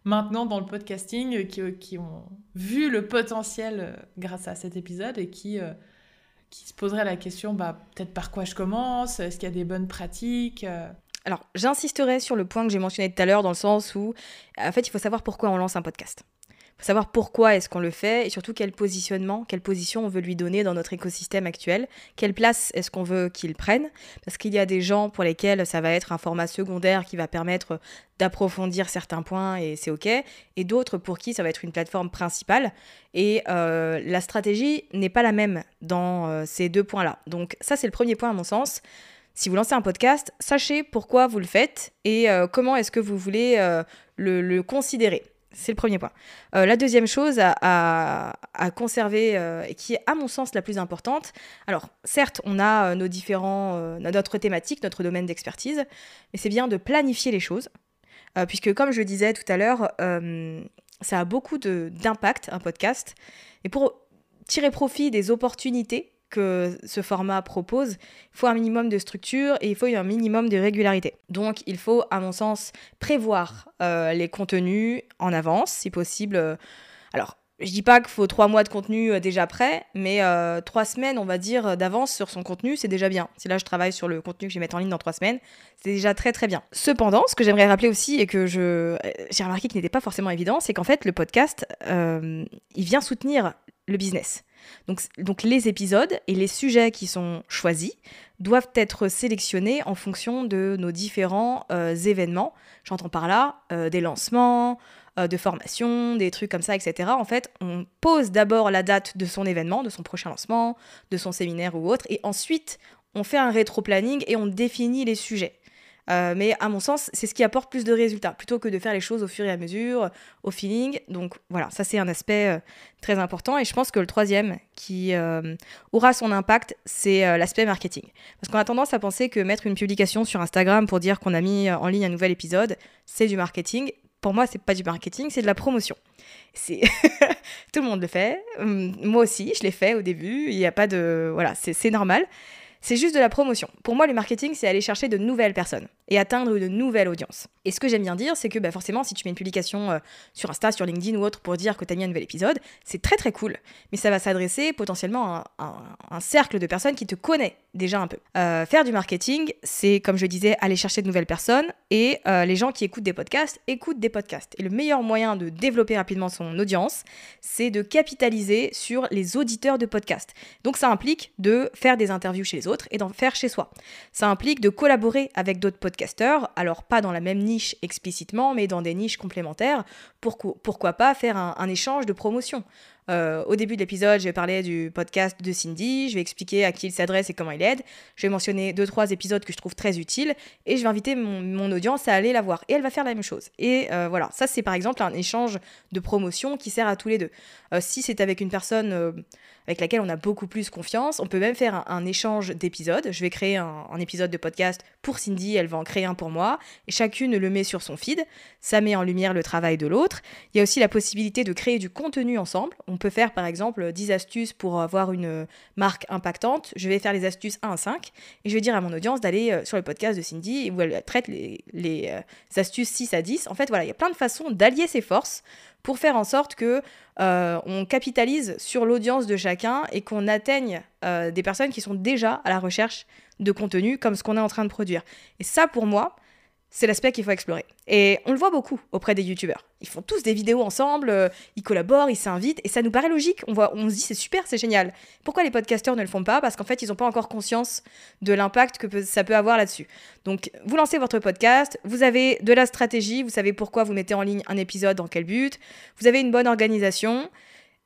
maintenant dans le podcasting euh, qui, euh, qui, ont vu le potentiel euh, grâce à cet épisode et qui, qui se poseraient la question bah, peut-être par quoi je commence? Est-ce qu'il y a des bonnes pratiques Alors, j'insisterai sur le point que j'ai mentionné tout à l'heure dans le sens où, en fait, il faut savoir pourquoi on lance un podcast savoir pourquoi est-ce qu'on le fait et surtout quel positionnement, quelle position on veut lui donner dans notre écosystème actuel, quelle place est-ce qu'on veut qu'il prenne, parce qu'il y a des gens pour lesquels ça va être un format secondaire qui va permettre d'approfondir certains points et c'est ok, et d'autres pour qui ça va être une plateforme principale, et euh, la stratégie n'est pas la même dans euh, ces deux points-là. Donc ça c'est le premier point à mon sens. Si vous lancez un podcast, sachez pourquoi vous le faites et euh, comment est-ce que vous voulez le considérer. C'est le premier point. Euh, la deuxième chose à, conserver, euh, et qui est à mon sens la plus importante, alors certes, on a euh, nos différents, notre thématique, notre domaine d'expertise, mais c'est bien de planifier les choses, puisque comme je le disais tout à l'heure, ça a beaucoup d'impact, un podcast, et pour tirer profit des opportunités que ce format propose, il faut un minimum de structure et il faut un minimum de régularité. Donc il faut, à mon sens, prévoir euh, les contenus en avance, si possible. Euh, alors, je dis pas qu'il faut trois mois de contenu euh, déjà prêt, mais trois semaines, on va dire, d'avance sur son contenu, c'est déjà bien. Si là je travaille sur le contenu que je vais mettre en ligne dans trois semaines, c'est déjà très très bien. Cependant, ce que j'aimerais rappeler aussi et que je j'ai remarqué qui n'était pas forcément évident, c'est qu'en fait le podcast, il vient soutenir le business. Donc, donc les épisodes et les sujets qui sont choisis doivent être sélectionnés en fonction de nos différents euh, événements. J'entends par là euh, des lancements, euh, de formations, des trucs comme ça, etc. En fait, on pose d'abord la date de son événement, de son prochain lancement, de son séminaire ou autre, et ensuite on fait un rétro-planning et on définit les sujets. Euh, mais à mon sens, c'est ce qui apporte plus de résultats, plutôt que de faire les choses au fur et à mesure, au feeling. Donc voilà, ça c'est un aspect euh, très important. Et je pense que le troisième qui euh, aura son impact, c'est l'aspect marketing. Parce qu'on a tendance à penser que mettre une publication sur Instagram pour dire qu'on a mis en ligne un nouvel épisode, c'est du marketing. Pour moi, c'est pas du marketing, c'est de la promotion. C'est tout le monde le fait. Hum, moi aussi, je l'ai fait au début. Il n'y a pas de voilà, c'est normal. C'est juste de la promotion. Pour moi, le marketing, c'est aller chercher de nouvelles personnes et atteindre une nouvelle audience. Et ce que j'aime bien dire, c'est que bah, forcément, si tu mets une publication euh, sur Insta, sur LinkedIn ou autre pour dire que tu as mis un nouvel épisode, c'est très très cool. Mais ça va s'adresser potentiellement à, un cercle de personnes qui te connaissent déjà un peu. Euh, faire du marketing, c'est comme je disais, aller chercher de nouvelles personnes et euh, les gens qui écoutent des podcasts écoutent des podcasts. Et le meilleur moyen de développer rapidement son audience, c'est de capitaliser sur les auditeurs de podcasts. Donc ça implique de faire des interviews chez les autres et d'en faire chez soi. Ça implique de collaborer avec d'autres podcasts alors pas dans la même niche explicitement, mais dans des niches complémentaires. Pourquoi, pas faire un échange de promotion euh, au début de l'épisode, je vais parler du podcast de Cindy, je vais expliquer à qui il s'adresse et comment il aide. Je vais mentionner deux, trois épisodes que je trouve très utiles et je vais inviter mon, audience à aller la voir. Et elle va faire la même chose. Et euh, voilà, ça c'est par exemple un échange de promotion qui sert à tous les deux. Euh, si c'est avec une personne avec laquelle on a beaucoup plus confiance, on peut même faire un, échange d'épisodes. Je vais créer un, épisode de podcast pour Cindy, elle va en créer un pour moi, et chacune le met sur son feed. Ça met en lumière le travail de l'autre. Il y a aussi la possibilité de créer du contenu ensemble. On peut faire par exemple 10 astuces pour avoir une marque impactante. Je vais faire les astuces 1 à 5 et je vais dire à mon audience d'aller euh, sur le podcast de Cindy où elle traite les, euh, astuces 6 à 10. En fait, voilà, il y a plein de façons d'allier ses forces pour faire en sorte que euh, capitalise sur l'audience de chacun et qu'on atteigne des personnes qui sont déjà à la recherche de contenu comme ce qu'on est en train de produire. Et ça, pour moi, c'est l'aspect qu'il faut explorer. Et on le voit beaucoup auprès des youtubeurs. Ils font tous des vidéos ensemble, euh, ils collaborent, ils s'invitent, et ça nous paraît logique. On, voit, on se dit c'est super, c'est génial. Pourquoi les podcasteurs ne le font pas? Parce qu'en fait, ils n'ont pas encore conscience de l'impact que ça peut avoir là-dessus. Donc, vous lancez votre podcast, vous avez de la stratégie, vous savez pourquoi vous mettez en ligne un épisode, dans quel but, vous avez une bonne organisation.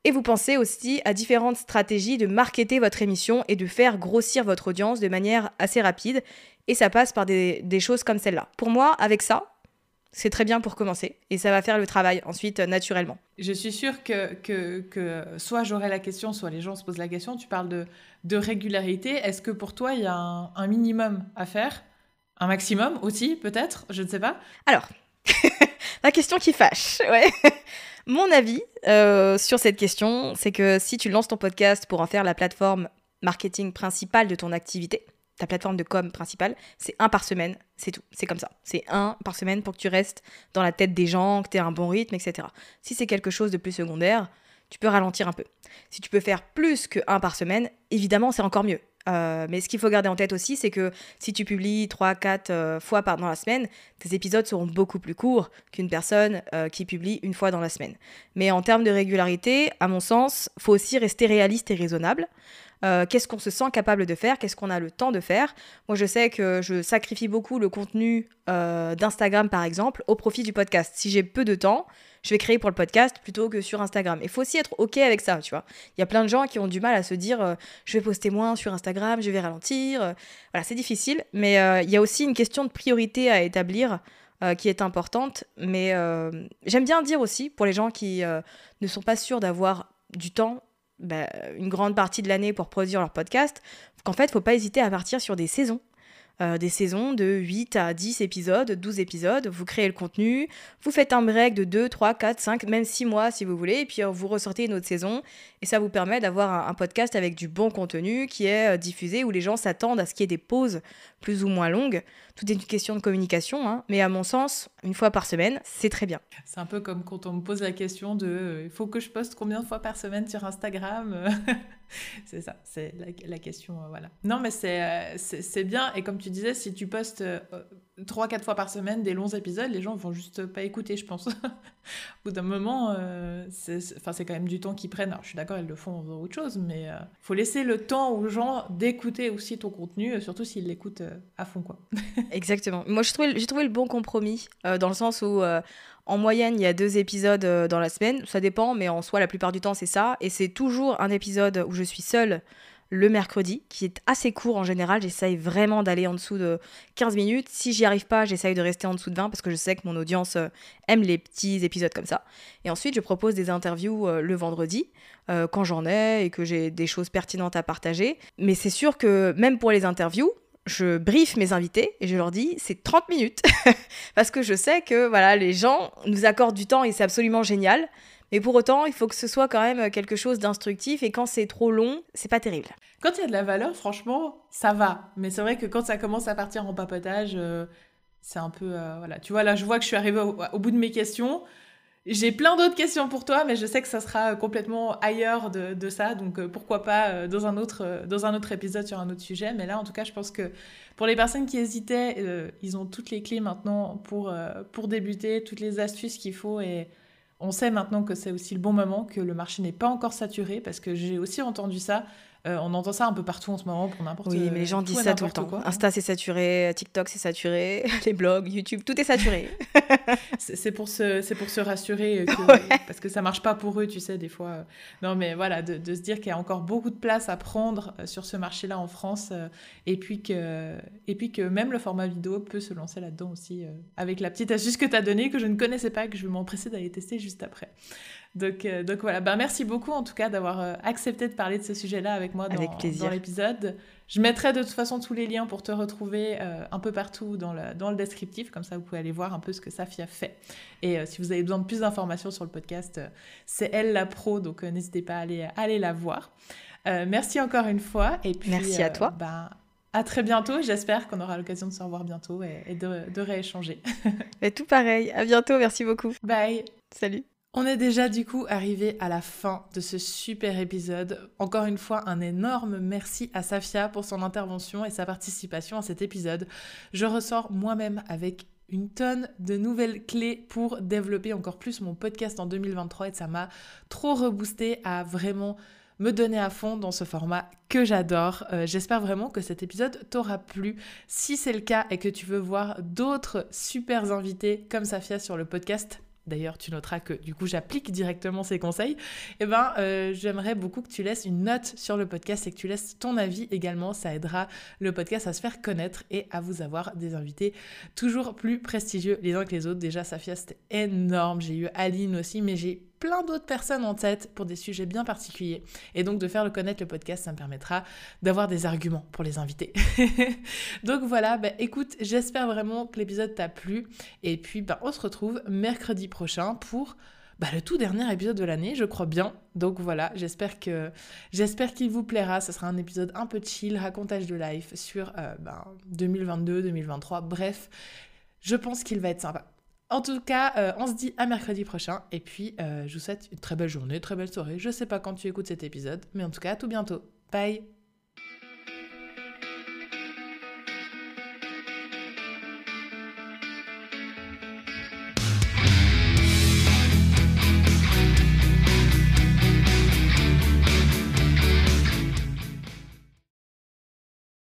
Et vous pensez aussi à différentes stratégies de marketer votre émission et de faire grossir votre audience de manière assez rapide. Et ça passe par des, choses comme celle-là. Pour moi, avec ça, c'est très bien pour commencer et ça va faire le travail ensuite euh, naturellement. Je suis sûre que, que, soit j'aurai la question, soit les gens se posent la question. Tu parles de, de régularité. Est-ce que pour toi, il y a un, minimum à faire? Un maximum aussi, peut-être? Je ne sais pas. Alors, la question qui fâche, ouais. Mon avis euh, sur cette question, c'est que si tu lances ton podcast pour en faire la plateforme marketing principale de ton activité, ta plateforme de com principale, c'est un par semaine, c'est tout. C'est comme ça. C'est un par semaine pour que tu restes dans la tête des gens, que tu aies un bon rythme, etc. Si c'est quelque chose de plus secondaire, tu peux ralentir un peu. Si tu peux faire plus que un par semaine, évidemment, c'est encore mieux. Euh, mais ce qu'il faut garder en tête aussi, c'est que si tu publies 3-4 euh, fois par, dans la semaine, tes épisodes seront beaucoup plus courts qu'une personne euh, qui publie une fois dans la semaine. Mais en termes de régularité, à mon sens, faut aussi rester réaliste et raisonnable. Euh, qu'est-ce qu'on se sent capable de faire, qu'est-ce qu'on a le temps de faire? Moi, je sais que je sacrifie beaucoup le contenu euh, d'Instagram, par exemple, au profit du podcast. Si j'ai peu de temps, je vais créer pour le podcast plutôt que sur Instagram. Il faut aussi être OK avec ça, tu vois. Il y a plein de gens qui ont du mal à se dire euh, je vais poster moins sur Instagram, je vais ralentir. Voilà, c'est difficile, mais il y a aussi une question de priorité à établir. qui est importante, mais j'aime bien dire aussi pour les gens qui ne sont pas sûrs d'avoir du temps bah, une grande partie de l'année pour produire leur podcast, qu'en fait, faut pas hésiter à partir sur des saisons. Euh, des saisons de 8 à 10 épisodes, 12 épisodes. Vous créez le contenu, vous faites un break de 2, 3, 4, 5, même 6 mois si vous voulez, et puis euh, vous ressortez une autre saison. Et ça vous permet d'avoir un, podcast avec du bon contenu qui est euh, diffusé, où les gens s'attendent à ce qu'il y ait des pauses plus ou moins longues. Tout est une question de communication, hein. mais à mon sens, une fois par semaine, c'est très bien. C'est un peu comme quand on me pose la question de il faut que je poste combien de fois par semaine sur Instagram C'est ça, c'est la, question. voilà. Non, mais c'est bien. Et comme tu disais, si tu postes 3-4 fois par semaine des longs épisodes, les gens vont juste pas écouter, je pense. Au bout d'un moment, euh, c'est quand même du temps qu'ils prennent. Alors, je suis d'accord, ils le font en autre chose, mais euh, faut laisser le temps aux gens d'écouter aussi ton contenu, euh, surtout s'ils l'écoutent à fond, quoi. Exactement. Moi, j'ai trouvé, trouvé le bon compromis, dans le sens où, en moyenne, il y a deux épisodes dans la semaine. Ça dépend, mais en soi, la plupart du temps, c'est ça. Et c'est toujours un épisode où je suis seule le mercredi, qui est assez court en général. J'essaye vraiment d'aller en dessous de 15 minutes. Si j'y arrive pas, j'essaye de rester en dessous de 20 parce que je sais que mon audience euh, aime les petits épisodes comme ça. Et ensuite, je propose des interviews euh, le vendredi, euh, quand j'en ai et que j'ai des choses pertinentes à partager. Mais c'est sûr que même pour les interviews, je briefe mes invités et je leur dis c'est 30 minutes parce que je sais que voilà les gens nous accordent du temps et c'est absolument génial mais pour autant, il faut que ce soit quand même quelque chose d'instructif et quand c'est trop long, c'est pas terrible. Quand il y a de la valeur, franchement, ça va. Mais c'est vrai que quand ça commence à partir en papotage, euh, c'est un peu. Euh, voilà. Tu vois, là, je vois que je suis arrivée au, bout de mes questions. J'ai plein d'autres questions pour toi, mais je sais que ça sera complètement ailleurs de, ça. Donc euh, pourquoi pas dans, un autre, dans épisode sur un autre sujet. Mais là, en tout cas, je pense que pour les personnes qui hésitaient, ils ont toutes les clés maintenant pour, pour débuter, toutes les astuces qu'il faut. Et on sait maintenant que c'est aussi le bon moment, que le marché n'est pas encore saturé, parce que j'ai aussi entendu ça. Euh, on entend ça un peu partout en ce moment pour n'importe Oui, mais les gens disent ça tout le temps. Insta c'est saturé, TikTok c'est saturé, les blogs, YouTube, tout est saturé. c'est pour se, c'est pour se rassurer parce que ça marche pas pour eux, tu sais, des fois. Non, mais voilà, de, se dire qu'il y a encore beaucoup de place à prendre euh, sur ce marché-là en France, euh, et puis que, et puis que même le format vidéo peut se lancer là-dedans aussi, avec la petite astuce que tu as donnée que je ne connaissais pas, que je vais m'empresser d'aller tester juste après. Donc, euh, donc voilà, ben, merci beaucoup en tout cas d'avoir euh, accepté de parler de ce sujet-là avec moi dans, dans l'épisode. Je mettrai de toute façon tous les liens pour te retrouver euh, un peu partout dans le, dans le descriptif, comme ça vous pouvez aller voir un peu ce que Safia fait. Et si vous avez besoin de plus d'informations sur le podcast, c'est elle la pro, donc n'hésitez pas à aller, aller la voir. merci encore une fois. Et puis, merci à toi. Ben, à très bientôt. J'espère qu'on aura l'occasion de se revoir bientôt et, et de, de rééchanger. et tout pareil. À bientôt. Merci beaucoup. Bye. Salut. On est déjà du coup arrivé à la fin de ce super épisode. Encore une fois, un énorme merci à Safia pour son intervention et sa participation à cet épisode. Je ressors moi-même avec une tonne de nouvelles clés pour développer encore plus mon podcast en 2023 et ça m'a trop reboosté à vraiment me donner à fond dans ce format que j'adore. Euh, j'espère vraiment que cet épisode t'aura plu. Si c'est le cas et que tu veux voir d'autres super invités comme Safia sur le podcast, d'ailleurs tu noteras que du coup j'applique directement ces conseils, eh ben euh, j'aimerais beaucoup que tu laisses une note sur le podcast et que tu laisses ton avis également. Ça aidera le podcast à se faire connaître et à vous avoir des invités toujours plus prestigieux les uns que les autres. Déjà Safia c'était énorme, j'ai eu Aline aussi, mais j'ai plein d'autres personnes en tête pour des sujets bien particuliers. Et donc de faire le connaître le podcast, ça me permettra d'avoir des arguments pour les invités. donc voilà, bah, écoute, j'espère vraiment que l'épisode t'a plu. Et puis bah, on se retrouve mercredi prochain pour bah, le tout dernier épisode de l'année, je crois bien. Donc voilà, j'espère que j'espère qu'il vous plaira. Ce sera un épisode un peu chill, racontage de life sur 2022, 2023. Bref, je pense qu'il va être sympa. En tout cas, euh, on se dit à mercredi prochain. Et puis, euh, je vous souhaite une très belle journée, très belle soirée. Je sais pas quand tu écoutes cet épisode, mais en tout cas, à tout bientôt. Bye